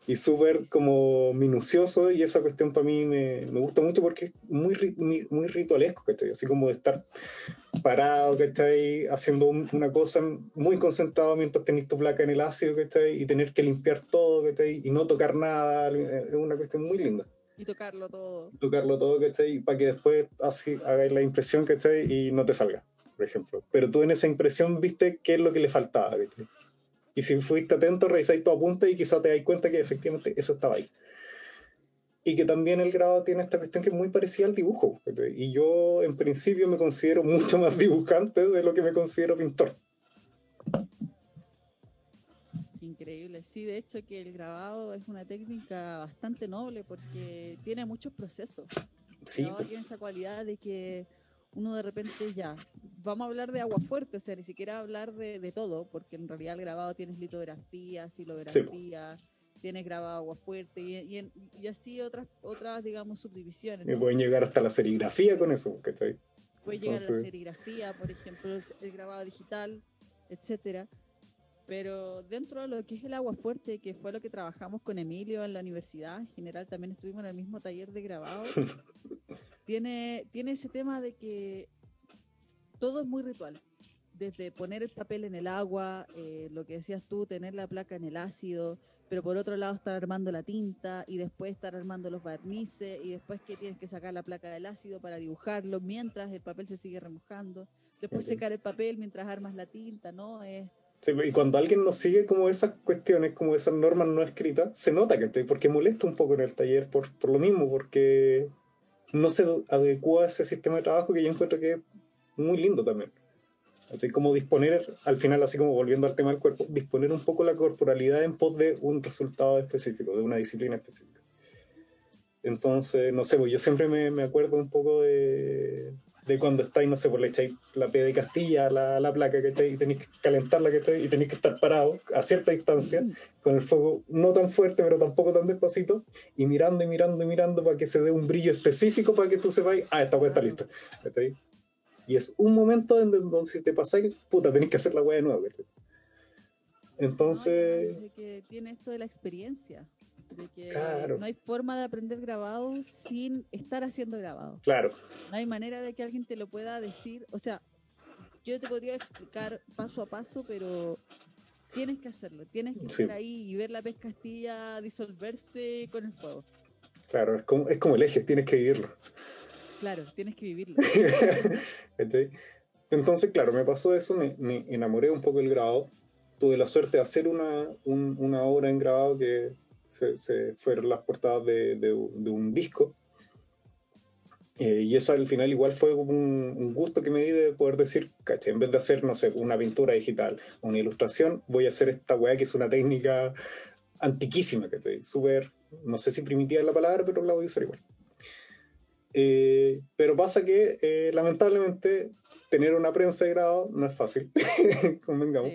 y súper como minucioso y esa cuestión para mí me, me, gusta mucho porque es muy, muy, muy ritualesco, ¿cachai? Así como de estar parado, ¿cachai? Haciendo una cosa muy concentrado mientras tenés tu placa en el ácido, ¿cachai? Y tener que limpiar todo, ¿cachai? Y no tocar nada, es una cuestión muy linda. Y tocarlo todo. Tocarlo todo, ¿cachai? Para que después así hagáis la impresión, ¿cachai? Y no te salga, por ejemplo. Pero tú en esa impresión viste qué es lo que le faltaba, ¿cachai? Y si fuiste atento, revisáis tu apunte y quizás te dais cuenta que efectivamente eso estaba ahí. Y que también el grado tiene esta cuestión que es muy parecida al dibujo. Y yo en principio me considero mucho más dibujante de lo que me considero pintor. Increíble, sí, de hecho que el grabado es una técnica bastante noble porque tiene muchos procesos. Sí. El tiene esa cualidad de que uno de repente ya, vamos a hablar de agua fuerte, o sea, ni siquiera hablar de, de todo, porque en realidad el grabado tienes litografía, silografía, tienes grabado agua fuerte y, y, así otras, otras, digamos, subdivisiones. Y pueden llegar hasta la serigrafía con eso, ¿cachai? Puede llegar a la serigrafía, por ejemplo, el, grabado digital, etcétera. Pero dentro de lo que es el agua fuerte, que fue lo que trabajamos con Emilio en la universidad, en general también estuvimos en el mismo taller de grabado, tiene, tiene ese tema de que todo es muy ritual. Desde poner el papel en el agua, eh, lo que decías tú, tener la placa en el ácido, pero por otro lado estar armando la tinta y después estar armando los barnices y después que tienes que sacar la placa del ácido para dibujarlo mientras el papel se sigue remojando. Después secar el papel mientras armas la tinta, ¿no? Es, y cuando alguien no sigue como esas cuestiones, como esas normas no escritas, se nota que estoy, porque molesta un poco en el taller por, por lo mismo, porque no se adecua a ese sistema de trabajo que yo encuentro que es muy lindo también. Así como disponer, al final, así como volviendo al tema del cuerpo, disponer un poco la corporalidad en pos de un resultado específico, de una disciplina específica. Entonces, no sé, pues yo siempre me, me acuerdo un poco de, de cuando estáis, no sé, pues le echáis la P de Castilla a la, la, placa, que Y tenéis que calentarla, que Y tenéis que estar parado a cierta distancia, con el fuego no tan fuerte, pero tampoco tan despacito, y mirando y mirando y mirando para que se dé un brillo específico para que tú sepas, ah, esta hueá está lista. Y es un momento donde, donde si te pasáis, puta, tenéis que hacer la hueá de nuevo. Entonces... que tiene esto de la experiencia de que no hay forma de aprender grabado sin estar haciendo grabado. Claro. No hay manera de que alguien te lo pueda decir, o sea, yo te podría explicar paso a paso, pero tienes que hacerlo, tienes que estar ahí y ver la pescastilla disolverse con el fuego. Claro, es como, es como el eje, tienes que vivirlo. Claro, tienes que vivirlo. Entonces, claro, me pasó eso, me, enamoré un poco del grabado. Tuve la suerte de hacer una, una obra en grabado que se, fueron las portadas de, un disco. Eh, y eso al final igual fue un, un, gusto que me di de poder decir, caché, en vez de hacer, no sé, una pintura digital, una ilustración, voy a hacer esta weá que es una técnica antiquísima, que súper, no sé si primitiva es la palabra, pero la voy a usar igual. Eh, pero pasa que, eh, lamentablemente, tener una prensa de grado no es fácil, convengamos.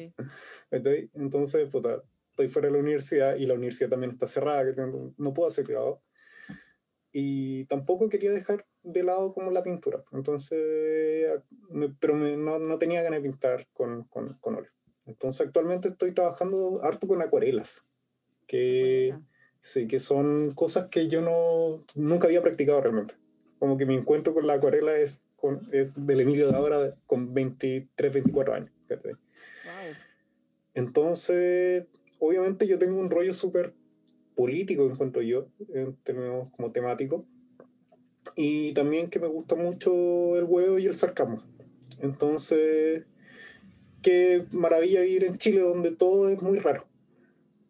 Entonces, puta, estoy fuera de la universidad y la universidad también está cerrada, que no puedo hacer grado. Y tampoco quería dejar de lado como la pintura. Entonces, pero no, no, tenía ganas de pintar con, con, con, óleo. Entonces, actualmente estoy trabajando harto con acuarelas, que, sí, que son cosas que yo no, nunca había practicado realmente. Como que mi encuentro con la acuarela es, con, es del Emilio de ahora con 23, 24 años. Entonces, obviamente yo tengo un rollo súper político, encuentro yo, en términos como temático, y también que me gusta mucho el huevo y el sarcasmo. Entonces, qué maravilla vivir en Chile donde todo es muy raro,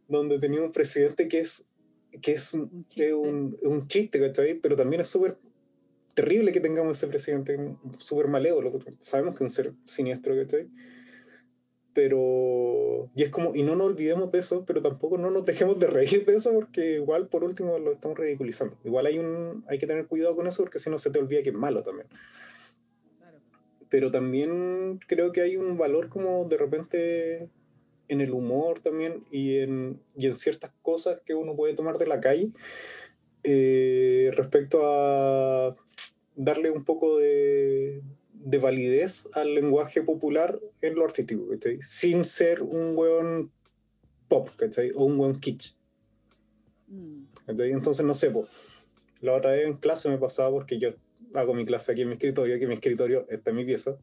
donde tenía un presidente que es, que es, un, chiste. un, un chiste, ¿cachai? Pero también es súper terrible que tengamos ese presidente súper malévolo, sabemos que es un ser siniestro, ¿cachai? pero y es como y no nos olvidemos de eso pero tampoco no nos dejemos de reír de eso porque igual por último lo estamos ridiculizando. Igual hay un hay que tener cuidado con eso porque si no se te olvida que es malo también. Pero también creo que hay un valor como de repente en el humor también y en, y en ciertas cosas que uno puede tomar de la calle eh, respecto a darle un poco de, de validez al lenguaje popular en lo artístico, ¿cachai? Sin ser un weón pop, ¿cachai? O un weón kitsch. Mm. Entonces, no sé, po. la otra vez en clase me pasaba porque yo hago mi clase aquí en mi escritorio, que mi escritorio está en mi pieza.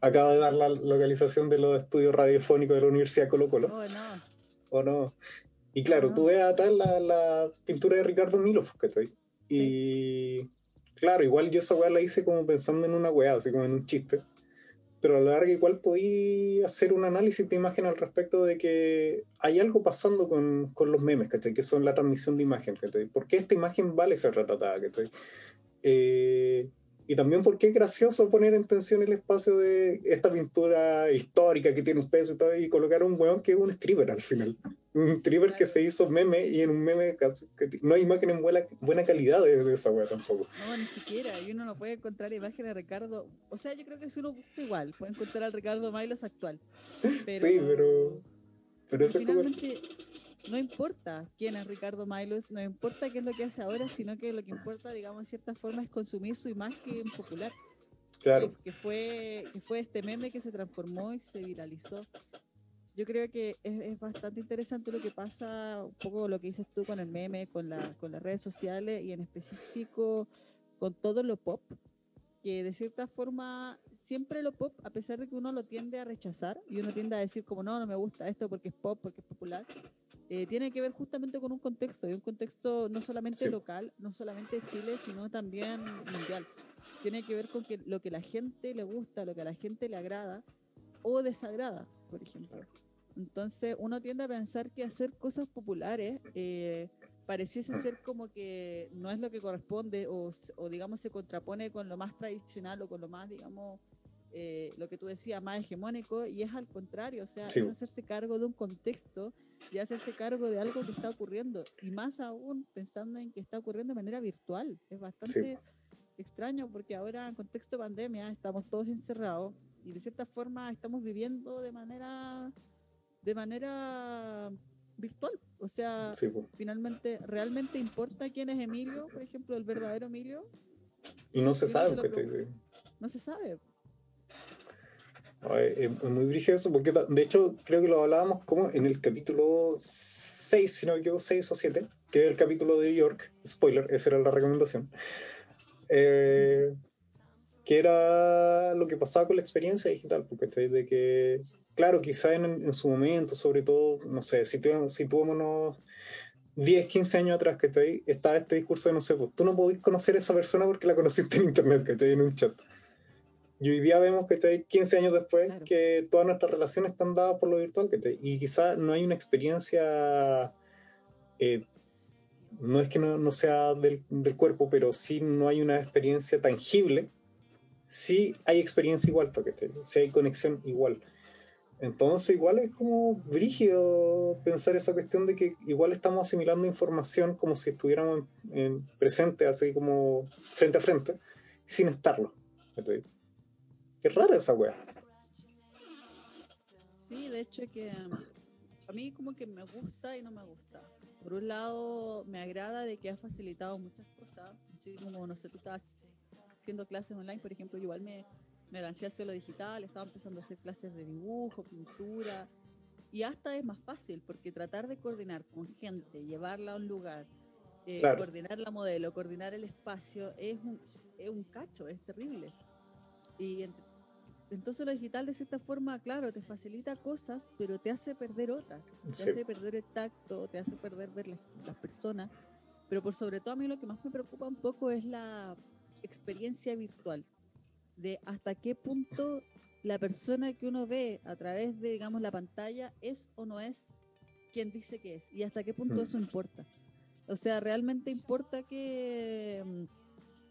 Acabo de dar la localización de los estudios radiofónicos de la Universidad Colo Colo. Oh, no. ¿O no? Y claro, tú ves atrás la, la pintura de Ricardo Milov, ¿cachai? Y claro, igual yo esa weá la hice como pensando en una weá, así como en un chiste. Pero a la larga igual podí hacer un análisis de imagen al respecto de que hay algo pasando con, con los memes, ¿cachai? Que son la transmisión de imagen, ¿cachai? ¿Por qué esta imagen vale ser retratada, ¿cachai? Eh, y también porque es gracioso poner en tensión el espacio de esta pintura histórica que tiene un peso y todo, y colocar un weón que es un stripper al final. Un stripper que se hizo meme y en un meme no hay imagen en buena, buena calidad de, esa weá tampoco. No, ni siquiera. Y uno no puede encontrar imagen de Ricardo. O sea, yo creo que si uno busca igual, puede encontrar al Ricardo Mailos actual. sí, pero. Pero eso finalmente, no importa quién es Ricardo Milos, no importa qué es lo que hace ahora, sino que lo que importa, digamos, en cierta forma, es consumir su imagen popular. Claro. Que, fue, que fue este meme que se transformó y se viralizó. Yo creo que es, bastante interesante lo que pasa, un poco lo que dices tú con el meme, con, la, con las redes sociales y en específico con todo lo pop, que de cierta forma siempre lo pop, a pesar de que uno lo tiende a rechazar y uno tiende a decir como no, no me gusta esto porque es pop, porque es popular, eh, tiene que ver justamente con un contexto, y un contexto no solamente local, no solamente de Chile, sino también mundial. Tiene que ver con que lo que la gente le gusta, lo que a la gente le agrada o desagrada, por ejemplo. Entonces uno tiende a pensar que hacer cosas populares eh, pareciese ser como que no es lo que corresponde o, o digamos se contrapone con lo más tradicional o con lo más, digamos, eh, lo que tú decías, más hegemónico, y es al contrario, o sea, es hacerse cargo de un contexto y hacerse cargo de algo que está ocurriendo, y más aún pensando en que está ocurriendo de manera virtual. Es bastante extraño porque ahora en contexto de pandemia estamos todos encerrados y de cierta forma estamos viviendo de manera de manera virtual. O sea, finalmente, ¿realmente importa quién es Emilio, por ejemplo, el verdadero Emilio? Y no se sabe. no se sabe. Es muy brígido eso, porque de hecho creo que lo hablábamos como en el capítulo 6, si no me equivoco, 6 o 7, que es el capítulo de York, spoiler, esa era la recomendación, eh, que era lo que pasaba con la experiencia digital, porque de que, claro, quizá en, en, su momento, sobre todo, no sé, si, unos 10, 15 años atrás, que estaba este discurso de, no sé, pues tú no podés conocer a esa persona porque la conociste en internet, que en un chat. Y hoy día vemos que 15 años después que todas nuestras relaciones están dadas por lo virtual. Y quizá no hay una experiencia, eh, no es que no, sea del, cuerpo, pero sí no hay una experiencia tangible. Sí hay experiencia igual, porque sí hay conexión igual. Entonces igual es como brígido pensar esa cuestión de que igual estamos asimilando información como si estuviéramos en, presente, así como frente a frente, sin estarlo. Qué rara esa wea. Sí, de hecho que um, a mí como que me gusta y no me gusta. Por un lado, me agrada de que ha facilitado muchas cosas, así como, no sé, tú estabas haciendo clases online, por ejemplo, igual me, me lancé hacia lo digital, estaba empezando a hacer clases de dibujo, pintura, y hasta es más fácil, porque tratar de coordinar con gente, llevarla a un lugar, eh, coordinar la modelo, coordinar el espacio, es un, es un cacho, es terrible. Y entre, entonces lo digital de cierta forma, claro, te facilita cosas, pero te hace perder otras. Te hace perder el tacto, te hace perder ver las, personas. Pero por sobre todo a mí lo que más me preocupa un poco es la experiencia virtual. De hasta qué punto la persona que uno ve a través de, digamos, la pantalla es o no es quien dice que es. Y hasta qué punto mm. eso importa. O sea, realmente importa que mm,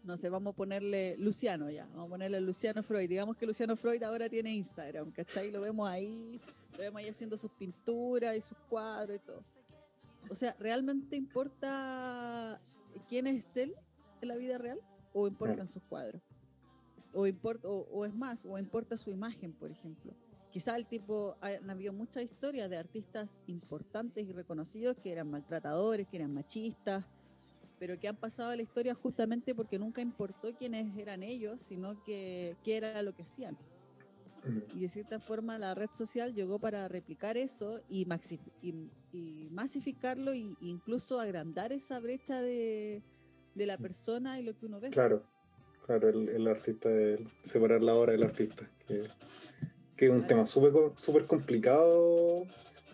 no sé, vamos a ponerle Luciano ya, vamos a ponerle Luciano Freud. Digamos que Luciano Freud ahora tiene Instagram, ¿cachai? Lo vemos ahí, lo vemos ahí haciendo sus pinturas y sus cuadros y todo. O sea, ¿realmente importa quién es él en la vida real o importan sus cuadros? O, importa, o, es más, o importa su imagen, por ejemplo. Quizá el tipo, han habido muchas historias de artistas importantes y reconocidos que eran maltratadores, que eran machistas, pero que han pasado a la historia justamente porque nunca importó quiénes eran ellos, sino que qué era lo que hacían. Y de cierta forma la red social llegó para replicar eso y, y, masificarlo e incluso agrandar esa brecha de, la persona y lo que uno ve. Claro, claro, el, artista, separar la obra del artista, que, es un tema súper super complicado,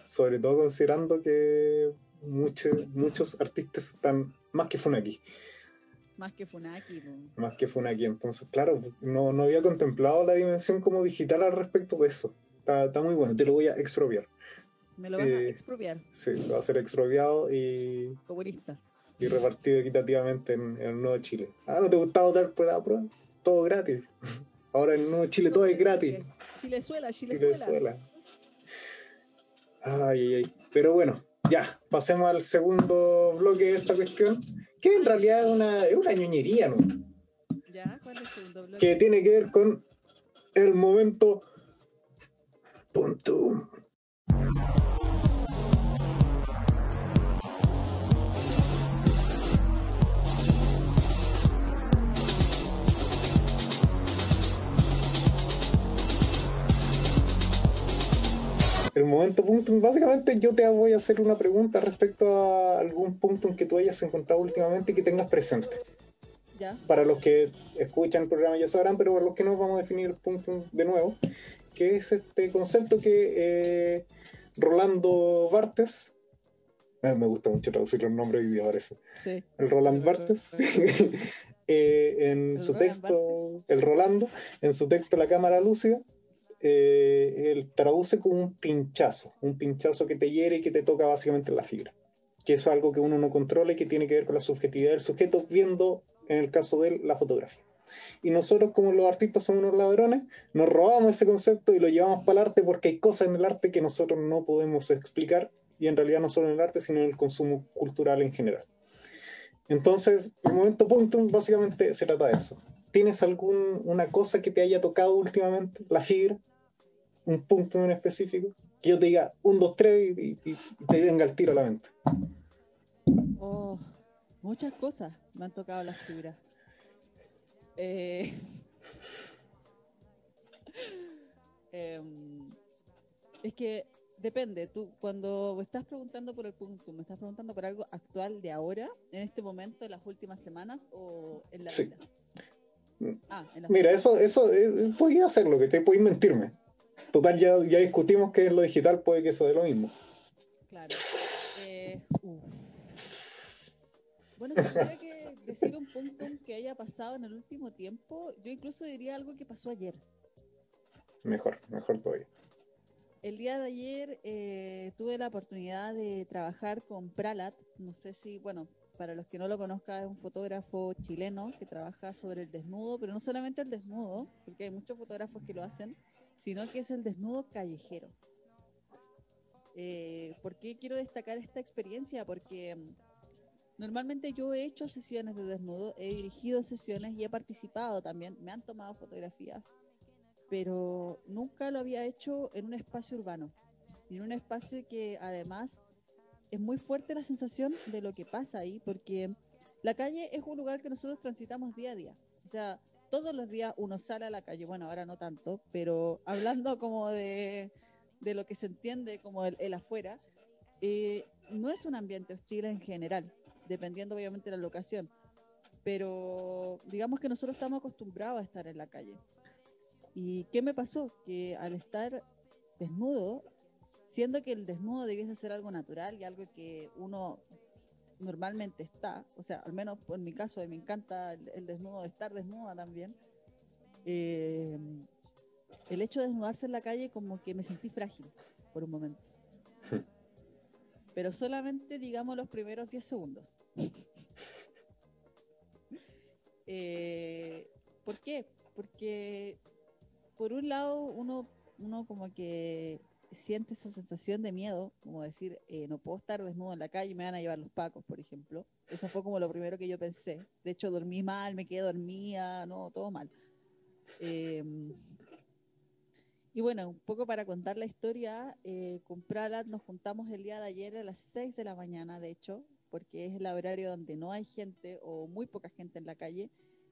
sobre todo considerando que muchos, muchos artistas están más que Funaki. Más que Funaki. Más que Funaki. Entonces, claro, no, no había contemplado la dimensión como digital al respecto de eso. Está, muy bueno, te lo voy a expropiar. ¿Me lo vas a eh, expropiar? Sí, va a ser expropiado y... Comunista. Y repartido equitativamente en, el Nuevo Chile. Ah, ¿no te gustaba dar por la prueba? Todo gratis. Ahora en el Nuevo Chile todo es gratis. Chilezuela, Chilezuela. Chilezuela. Ay, ay, ay. Pero bueno, ya, pasemos al segundo bloque de esta cuestión, que en realidad es una, es una ñoñería, ¿no? Ya, ¿cuál es el segundo bloque? Que tiene que ver con el momento punto el momento punto, básicamente yo te voy a hacer una pregunta respecto a algún punto en que tú hayas encontrado últimamente y que tengas presente. ¿Ya? Para los que escuchan el programa ya sabrán, pero para los que no vamos a definir el punto de nuevo, que es este concepto que eh, Rolando Bartes, eh, me gusta mucho traducir los nombres y parece. Sí. El Roland Bartes, eh, en su texto, el Rolando, en su texto La Cámara Lúcida, eh, él traduce como un pinchazo, un pinchazo que te hiere y que te toca básicamente la fibra. que es algo que uno no controla y que tiene que ver con la subjetividad del sujeto viendo, en el caso de él, la fotografía. Y nosotros, como los artistas somos unos ladrones, nos robamos ese concepto y lo llevamos para el arte porque hay cosas en el arte que nosotros no podemos explicar y en realidad no solo en el arte, sino en el consumo cultural en general. Entonces, el momento punto básicamente se trata de eso. ¿Tienes alguna cosa que te haya tocado últimamente? ¿La fibra? ¿Un punto en específico? Que yo te diga un, dos, tres y, te venga el tiro a la mente. Oh, muchas cosas me han tocado las fibras. Eh... Em, es que depende. Tú cuando estás preguntando por el punto, me estás preguntando por algo actual de ahora, en este momento, en las últimas semanas o en la vida. Ah, Mira, eso, eso eh, podía hacerlo, que te podéis mentirme. Total, ya, ya discutimos que en lo digital puede que eso de lo mismo. Claro. Eh, bueno, tendría que decir un punto que haya pasado en el último tiempo. Yo incluso diría algo que pasó ayer. Mejor, mejor todavía. El día de ayer eh, tuve la oportunidad de trabajar con Pralat. No sé si, bueno, para los que no lo conozcan, es un fotógrafo chileno que trabaja sobre el desnudo, pero no solamente el desnudo, porque hay muchos fotógrafos que lo hacen, sino que es el desnudo callejero. Eh, ¿Por qué quiero destacar esta experiencia? Porque mm, normalmente yo he hecho sesiones de desnudo, he dirigido sesiones y he participado también, me han tomado fotografías, pero nunca lo había hecho en un espacio urbano, en un espacio que además es muy fuerte la sensación de lo que pasa ahí, porque la calle es un lugar que nosotros transitamos día a día. O sea, todos los días uno sale a la calle, bueno, ahora no tanto, pero hablando como de, de lo que se entiende como el, afuera, eh, no es un ambiente hostil en general, dependiendo obviamente de la locación, pero digamos que nosotros estamos acostumbrados a estar en la calle. ¿Y qué me pasó? Que al estar desnudo, siendo que el desnudo debiese ser algo natural y algo que uno normalmente está, o sea, al menos en mi caso, me encanta el, desnudo, estar desnuda también, eh, el hecho de desnudarse en la calle como que me sentí frágil por un momento. Pero solamente, digamos, los primeros 10 segundos. eh, ¿Por qué? Porque, por un lado, uno, uno como que siente esa sensación de miedo, como decir, eh, no puedo estar desnudo en la calle, me van a llevar los pacos, por ejemplo. Eso fue como lo primero que yo pensé. De hecho, dormí mal, me quedé dormida, no, todo mal. Em, y bueno, un poco para contar la historia, eh, con Pralat nos juntamos el día de ayer a las 6 de la mañana, de hecho, porque es el horario donde no hay gente o muy poca gente en la calle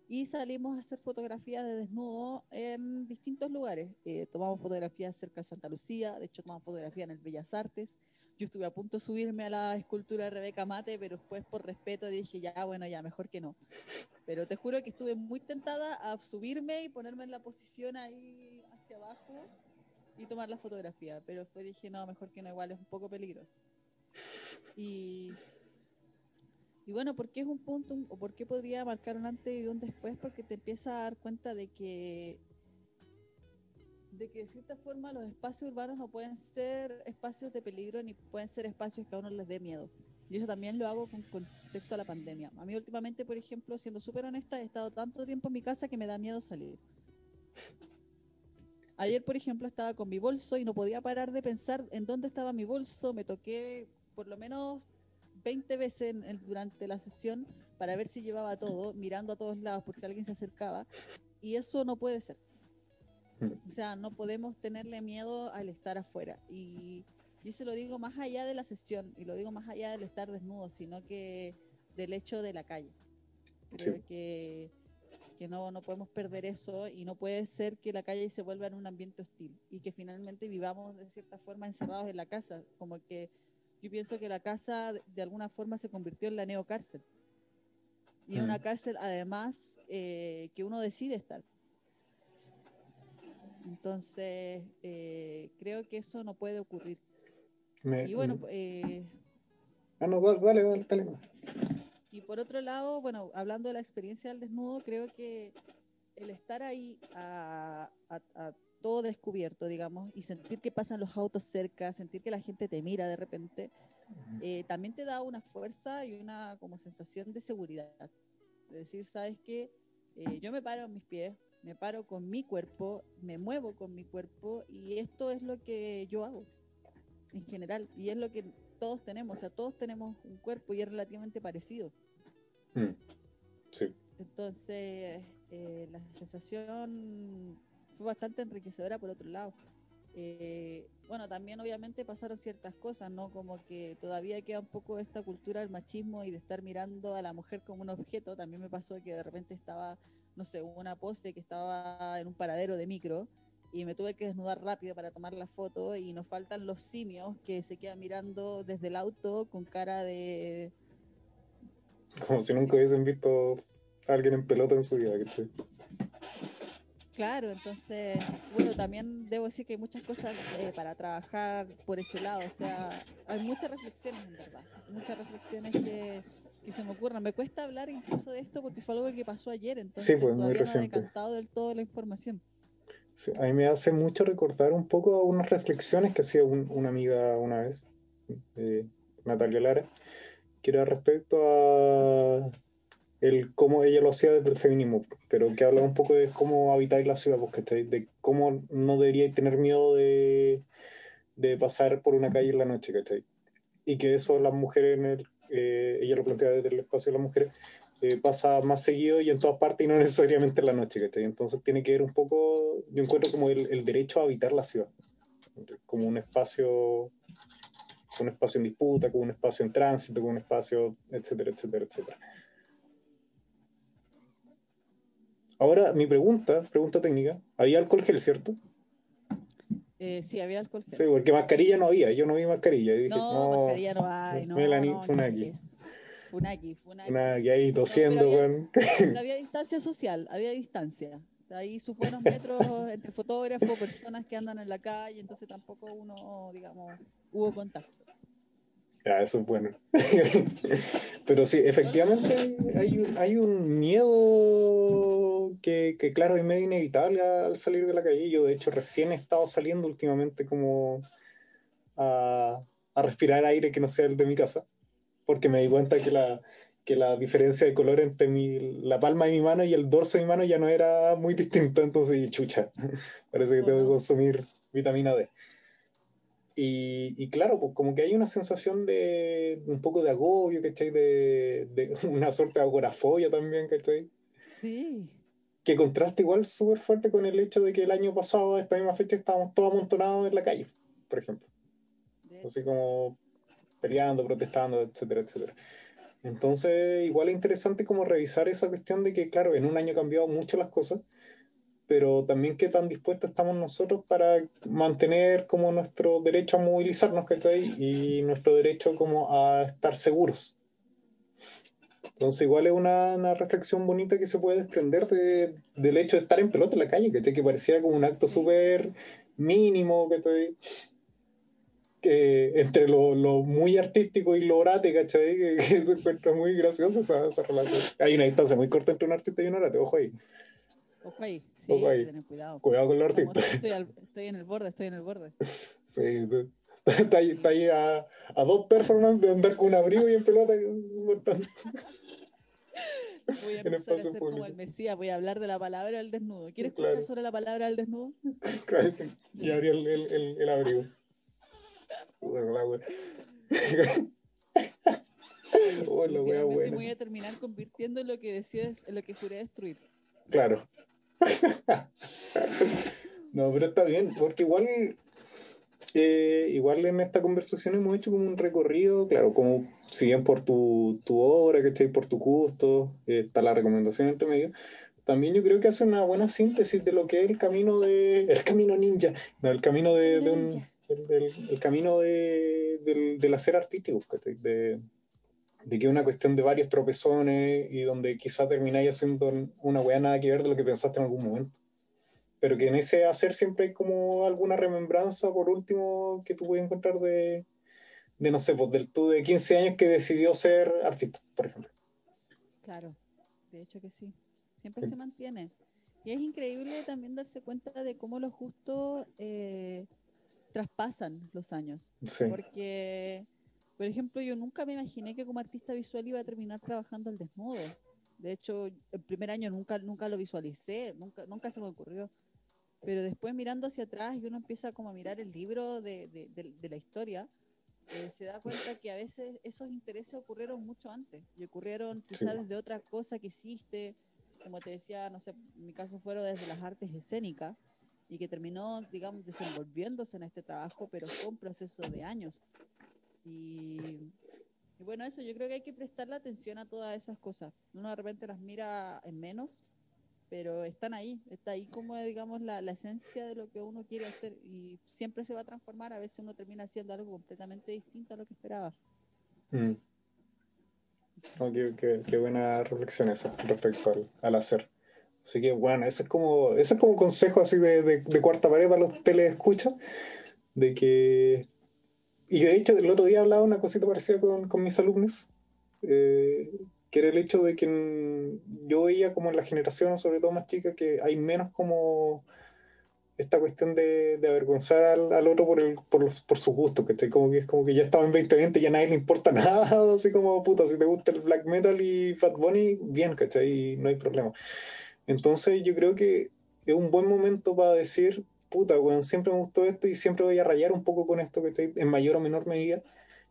y salimos a hacer fotografías de desnudo en distintos lugares. Eh, tomamos fotografías cerca de Santa Lucía, de hecho tomamos fotografías en el Bellas Artes. Yo estuve a punto de subirme a la escultura de Rebeca Mate, pero después por respeto dije, ya, bueno, ya, mejor que no. Pero te juro que estuve muy tentada a subirme y ponerme en la posición ahí hacia abajo y tomar la fotografía, pero después dije, no, mejor que no, igual es un poco peligroso. Y y bueno, ¿por qué es un punto o por qué podría marcar un antes y un después? Porque te empiezas a dar cuenta de que de que de cierta forma los espacios urbanos no pueden ser espacios de peligro ni pueden ser espacios que a uno les dé miedo. Y eso también lo hago con contexto a la pandemia. A mí últimamente, por ejemplo, siendo súper honesta, he estado tanto tiempo en mi casa que me da miedo salir. Ayer, por ejemplo, estaba con mi bolso y no podía parar de pensar en dónde estaba mi bolso. Me toqué por lo menos 20 veces durante la sesión para ver si llevaba todo, mirando a todos lados por si alguien se acercaba. Y eso no puede ser. O sea, no podemos tenerle miedo al estar afuera. Y, y eso lo digo más allá de la sesión, y lo digo más allá del estar desnudo, sino que del hecho de la calle. Creo que, que no, no podemos perder eso y no puede ser que la calle se vuelva en un ambiente hostil y que finalmente vivamos de cierta forma encerrados en la casa, como que yo pienso que la casa de alguna forma se convirtió en la neocárcel. Y en una mm. cárcel además eh, que uno decide estar. Entonces, eh, creo que eso no puede ocurrir. y bueno, eh, ah, no, vale, vale, dale. Y por otro lado, bueno, hablando de la experiencia del desnudo, creo que el estar ahí a, todo descubierto, digamos, y sentir que pasan los autos cerca, sentir que la gente te mira de repente, eh, también te da una fuerza y una como sensación de seguridad. De decir, ¿sabes qué? Eh, yo me paro en mis pies, me paro con mi cuerpo, me muevo con mi cuerpo y esto es lo que yo hago en general y es lo que todos tenemos, o sea, todos tenemos un cuerpo y es relativamente parecido. Mm. Sí. Entonces, eh, la sensación fue bastante enriquecedora por otro lado. Eh, bueno, también obviamente pasaron ciertas cosas, ¿no? Como que todavía queda un poco esta cultura del machismo y de estar mirando a la mujer como un objeto. También me pasó que de repente estaba, no sé, una pose que estaba en un paradero de micro y me tuve que desnudar rápido para tomar la foto y nos faltan los simios que se quedan mirando desde el auto con cara de... Como si nunca hubiesen visto a alguien en pelota en su vida, ¿cachai? Claro, entonces, bueno, también debo decir que hay muchas cosas eh, para trabajar por ese lado, o sea, hay muchas reflexiones en verdad, muchas reflexiones que, que se me ocurren. Me cuesta hablar incluso de esto porque fue algo que pasó ayer, entonces Sí, pues, muy todavía no he decantado del todo la información. Sí, a mí me hace mucho recordar un poco unas reflexiones que hacía un- una amiga una vez, eh, Natalia Lara, que era respecto a el cómo ella lo hacía desde el feminismo, pero que hablaba un poco de cómo habitáis la ciudad, ¿cachai? De cómo no deberíais tener miedo de, de pasar por una calle en la noche, ¿cachai? Y que eso las mujeres, en el, eh, ella lo planteaba desde el espacio de las mujeres, eh, pasa más seguido y en todas partes y no necesariamente en la noche, ¿cachai? Entonces tiene que ver un poco, yo encuentro como el, el derecho a habitar la ciudad, como un espacio, un espacio en disputa, como un espacio en tránsito, como un espacio, etcétera, etcétera, etcétera. Ahora, mi pregunta, pregunta técnica, ¿había alcohol gel, cierto? Eh, sí, había alcohol. gel. Sí, porque mascarilla no había, yo no vi mascarilla. Y dije, no, no, mascarilla no hay, no. Melanie no, Funaki. no, Funaki, Funaki. una que ahí tosiendo, pero había-. Pero había distancia social, había distancia. Ahí sus buenos metros entre fotógrafos, personas que andan en la calle, entonces tampoco uno, digamos, hubo contacto. Ya, eso es bueno. Pero sí, efectivamente hay un, hay un miedo que, que, claro, es medio inevitable al salir de la calle. Yo, de hecho, recién he estado saliendo últimamente como a, a respirar aire que no sea el de mi casa, porque me di cuenta que la, que la diferencia de color entre mi, la palma de mi mano y el dorso de mi mano ya no era muy distinta, entonces, chucha, parece que tengo que consumir vitamina D. Y, y, claro, pues como que hay una sensación de, un poco de agobio, ¿cachai? De, de una suerte de agorafobia también, ¿cachai? Sí. Que contrasta igual súper fuerte con el hecho de que el año pasado, a esta misma fecha, estábamos todos amontonados en la calle, por ejemplo. Así como peleando, protestando, etcétera, etcétera. Entonces, igual es interesante como revisar esa cuestión de que, claro, en un año han cambiado mucho las cosas, pero también qué tan dispuestos estamos nosotros para mantener como nuestro derecho a movilizarnos, ¿cachai? Y nuestro derecho como a estar seguros. Entonces igual es una, una reflexión bonita que se puede desprender de, del hecho de estar en pelota en la calle, ¿cachai? Que parecía como un acto súper mínimo, ¿cachai? Que entre lo, lo, muy artístico y lo orate, ¿cachai? Que, que se encuentra muy graciosa esa, esa relación. Hay una distancia muy corta entre un artista y un orate, ojo ahí. Ojo ahí, sí, Ojo ahí. tener cuidado. Cuidado con los artistas. Estoy, al, estoy, en el borde, estoy en el borde. Sí, está ahí, está ahí a, a, dos performances de andar con un abrigo y en pelota. Voy a empezar a ser público. como el Mesías, voy a hablar de la palabra del desnudo. ¿Quieres escuchar claro. sobre la palabra del desnudo? y abrí el, el, el, el abrigo. Hola, wea buena. voy a terminar convirtiendo en lo que decides, en lo que juré destruir. Claro. no, pero está bien, porque igual, eh, igual en esta conversación hemos hecho como un recorrido, claro, como si bien por tu, tu obra, ¿cachai? Por tu gusto, eh, está la recomendación entre medio. También yo creo que hace una buena síntesis de lo que es el camino de. El camino ninja. No, el camino de, de un. El, el, el, camino de, del, del hacer artístico, ¿cachai? De, de que es una cuestión de varios tropezones y donde quizá termináis haciendo una weá nada que ver de lo que pensaste en algún momento. Pero que en ese hacer siempre hay como alguna remembranza, por último, que tú puedes encontrar de, de no sé, pues del tú de 15 años que decidió ser artista, por ejemplo. Claro, de hecho que sí. Siempre sí. se mantiene. Y es increíble también darse cuenta de cómo los justos eh, traspasan los años. Porque, por ejemplo, yo nunca me imaginé que como artista visual iba a terminar trabajando al desnudo. De hecho, el primer año nunca, nunca lo visualicé, nunca, nunca se me ocurrió. Pero después mirando hacia atrás y uno empieza como a mirar el libro de, de, la historia, eh, se da cuenta que a veces esos intereses ocurrieron mucho antes y ocurrieron quizás desde otra cosa que hiciste, como te decía, no sé, en mi caso fueron desde las artes escénicas y que terminó, digamos, desenvolviéndose en este trabajo, pero fue un proceso de años. Y, y bueno, eso, yo creo que hay que prestarle atención a todas esas cosas. Uno de repente las mira en menos pero están ahí, está ahí como digamos la, la, esencia de lo que uno quiere hacer y siempre se va a transformar, a veces uno termina haciendo algo completamente distinto a lo que esperaba. Mm. qué, buena reflexión esa respecto al, al, hacer. Así que bueno, ese es como, ese es como consejo así de, de, cuarta pared para los telescuchas, de que... Y de hecho el otro día hablaba una cosita parecida con, con mis alumnos, eh, que era el hecho de que yo veía como en la generación, sobre todo más chica, que hay menos como esta cuestión de, de avergonzar al, otro por, el, por, los, por sus gustos, ¿cachai? Como que es como que ya estaba en 2020 y ya a nadie le importa nada, así como, puta, si te gusta el black metal y Fat Bunny, bien, ¿cachai? No hay problema. Entonces yo creo que es un buen momento para decir, puta, bueno, siempre me gustó esto y siempre voy a rayar un poco con esto, ¿cachai? En mayor o menor medida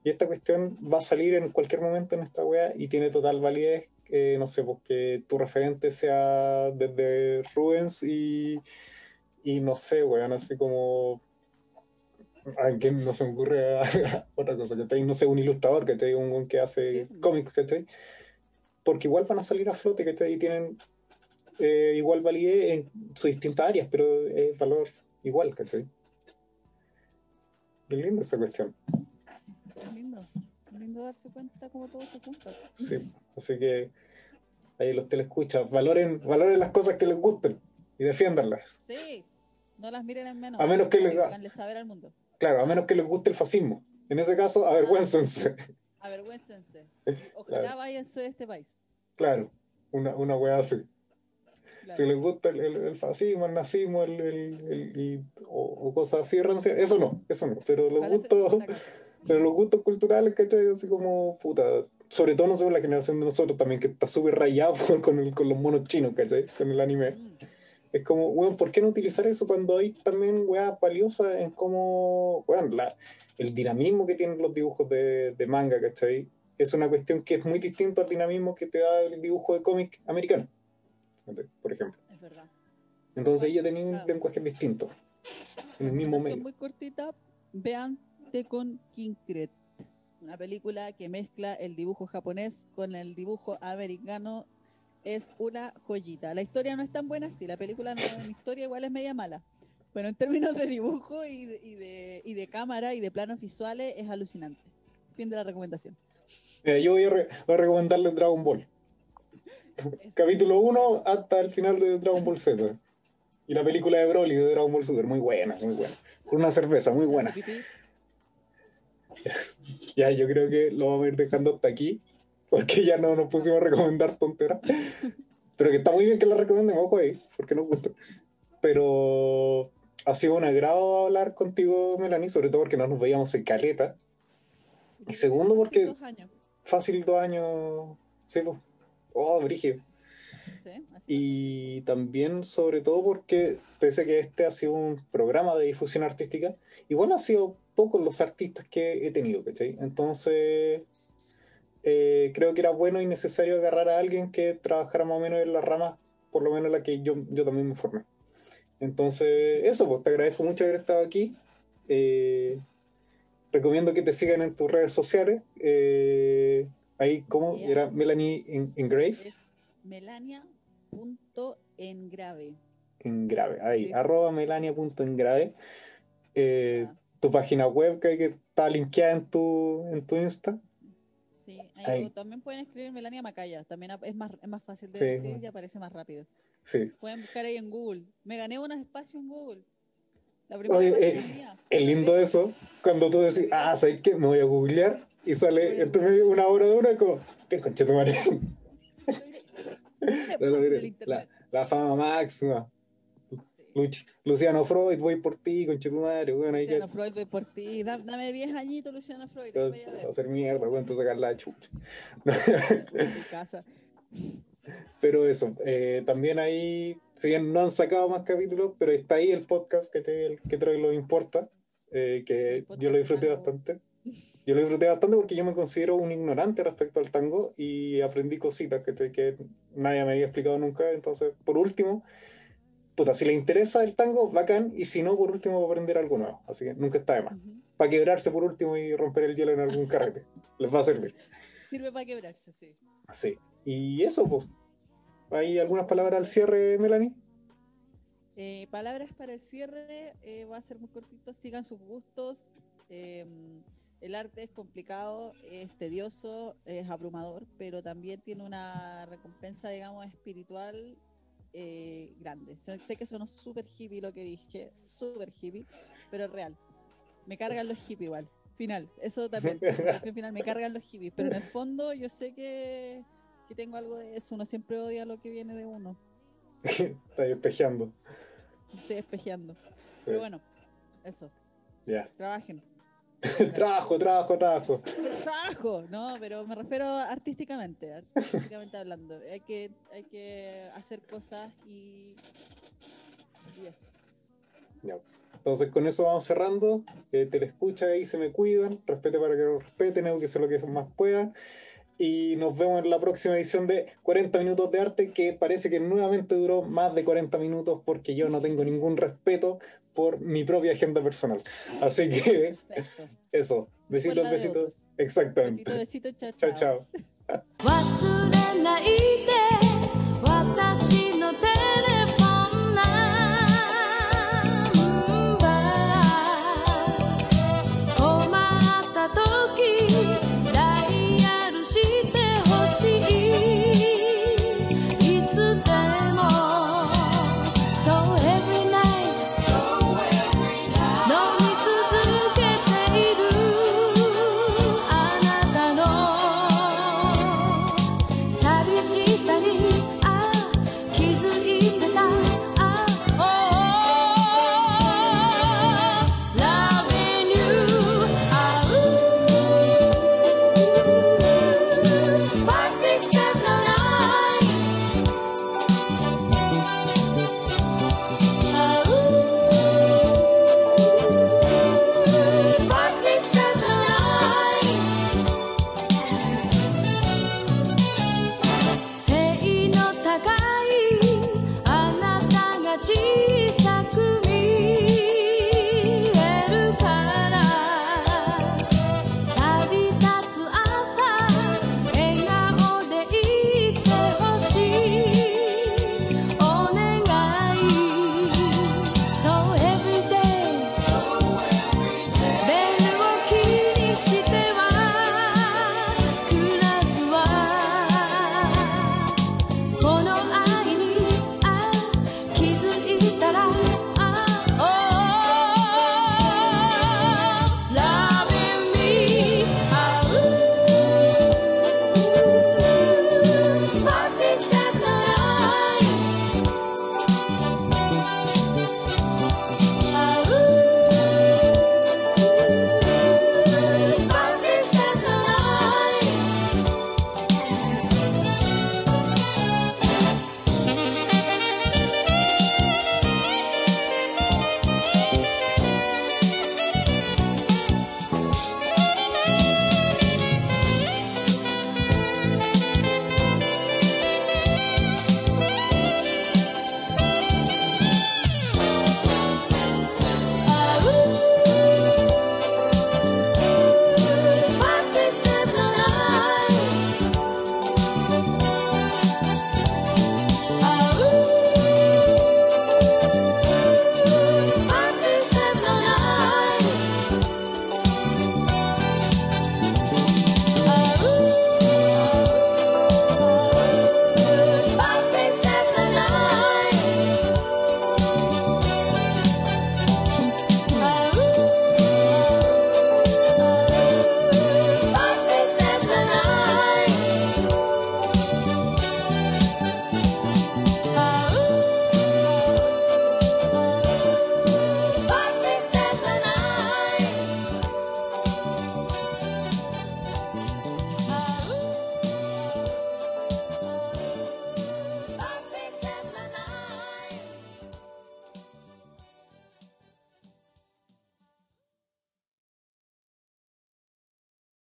y esta cuestión va a salir en cualquier momento en esta wea y tiene total validez, eh, no sé, porque tu referente sea desde Rubens y, y no sé, weón, así como... ¿A quién no se me ocurre otra cosa? ¿cachai? No sé, un ilustrador, ¿cachai? Un, un que hace cómics, ¿cachai? Porque igual van a salir a flote, ¿cachai? Y tienen eh, igual validez en sus distintas áreas, pero es valor igual, ¿cachai? Qué linda esa cuestión darse cuenta cómo todo se junta. Sí, así que ahí los telescuchas, valoren, valoren las cosas que les gusten y defiéndanlas. Sí, no las miren en menos. A menos que les, saber al mundo. Claro, a menos que les guste el fascismo. En ese caso, avergüéncense. Avergüéncense. Ojalá váyanse de este país. Claro, una, una wea así. Si les gusta el, fascismo, el nazismo, el, el, o, cosas así, eso no, eso no. Pero los gustos, pero los gustos culturales, ¿cachai? Así como, puta, sobre todo nosotros, la generación de nosotros también, que está súper rayado con, el, con los monos chinos, ¿cachai? Con el anime. Mm. Es como, bueno, ¿por qué no utilizar eso cuando hay también, weá, valiosa en cómo, bueno, la, el dinamismo que tienen los dibujos de, de manga, ¿cachai? Es una cuestión que es muy distinto al dinamismo que te da el dibujo de cómic americano, por ejemplo. Es verdad. Entonces ella tenía un lenguaje distinto, en el mismo medio. muy cortita, vean con Kinkret, una película que mezcla el dibujo japonés con el dibujo americano. Es una joyita. La historia no es tan buena, sí, la película no es una historia, igual es media mala. Pero en términos de dibujo y de, y de, cámara y de planos visuales es alucinante. Fin de la recomendación. Eh, yo voy a, recomendarle Dragon Ball. Capítulo 1 hasta el final de Dragon Ball Z. Y la película de Broly de Dragon Ball Super, muy buena, muy buena. Con una cerveza, muy buena. ya, yo creo que lo vamos a ir dejando hasta aquí, porque ya no nos pusimos a recomendar tonteras. Pero que está muy bien que la recomienden, ojo ahí, porque nos gusta. Pero ha sido un agrado hablar contigo, Melanie, sobre todo porque no nos veíamos en caleta. Y segundo, porque. Fácil dos años. Sí, pues. Oh, Brigio. y también, sobre todo, porque pese a que este ha sido un programa de difusión artística, igual ha sido pocos los artistas que he tenido, ¿cachai? Entonces, eh, creo que era bueno y necesario agarrar a alguien que trabajara más o menos en la rama, por lo menos la que yo, yo también me formé. Entonces, eso, pues te agradezco mucho haber estado aquí. Eh, recomiendo que te sigan en tus redes sociales. Eh, ahí, ¿cómo? Era Melanie Engrave. Melania.engrave. Engrave, ahí, arroba melania.engrave. Eh, tu página web que, está linkeada en tu, en tu Insta. Sí, ahí, también pueden escribir Melania Macaya, también es más, es más fácil de decir y aparece más rápido. Sí. Pueden buscar ahí en Google. Me gané unos espacios en Google. La Oye, eh, es lindo eso, cuando tú decís, ah, ¿sabes qué? Me voy a googlear y sale entre medio una hora de una como, ¿qué concha tu madre? la, La fama máxima. Luciano Freud, voy por ti, con tu madre. Bueno, Luciano Freud, voy por ti. Dame 10 añitos, Luciano Freud. Va a hacer mierda, cuánto sacar la chucha. casa. Pero eso, eh, también ahí, si bien no han sacado más capítulos, pero está ahí el podcast que, te, que creo que lo importa, eh, que yo lo disfruté bastante. Yo lo disfruté bastante porque yo me considero un ignorante respecto al tango y aprendí cositas que, que nadie me había explicado nunca. Entonces, por último, puta, si le interesa el tango, bacán, y si no, por último, va a aprender algo nuevo. Así que nunca está de más. Para quebrarse por último y romper el hielo en algún carrete. Les va a servir. Sirve para quebrarse, sí. Sí. Y eso, pues. ¿Hay algunas palabras al cierre, Melanie? Eh, palabras para el cierre, eh, va a ser muy cortito, sigan sus gustos. Em, el arte es complicado, es tedioso, es abrumador, pero también tiene una recompensa, digamos, espiritual eh, grande. Sé, que sonó súper hippie lo que dije, súper hippie, pero es real. Me cargan los hippies igual. Final, eso también. final me cargan los hippies, pero en el fondo yo sé que, que tengo algo de eso. Uno siempre odia lo que viene de uno. Está despejeando. Estoy despejeando. Pero bueno, eso. Ya. Trabajen. trabajo, trabajo, trabajo. Trabajo, no, pero me refiero artísticamente, artísticamente hablando. Hay que, hay que hacer cosas y, y eso. Entonces con eso vamos cerrando. Eh, te le escucha ahí, se me cuidan. Respete para que lo respeten, que lo que más puedan y nos vemos en la próxima edición de 40 minutos de arte que parece que nuevamente duró más de 40 minutos porque yo no tengo ningún respeto por mi propia agenda personal. Así que eso, besitos, besitos. Exactamente. Besitos, besitos, chao. Chao, chao.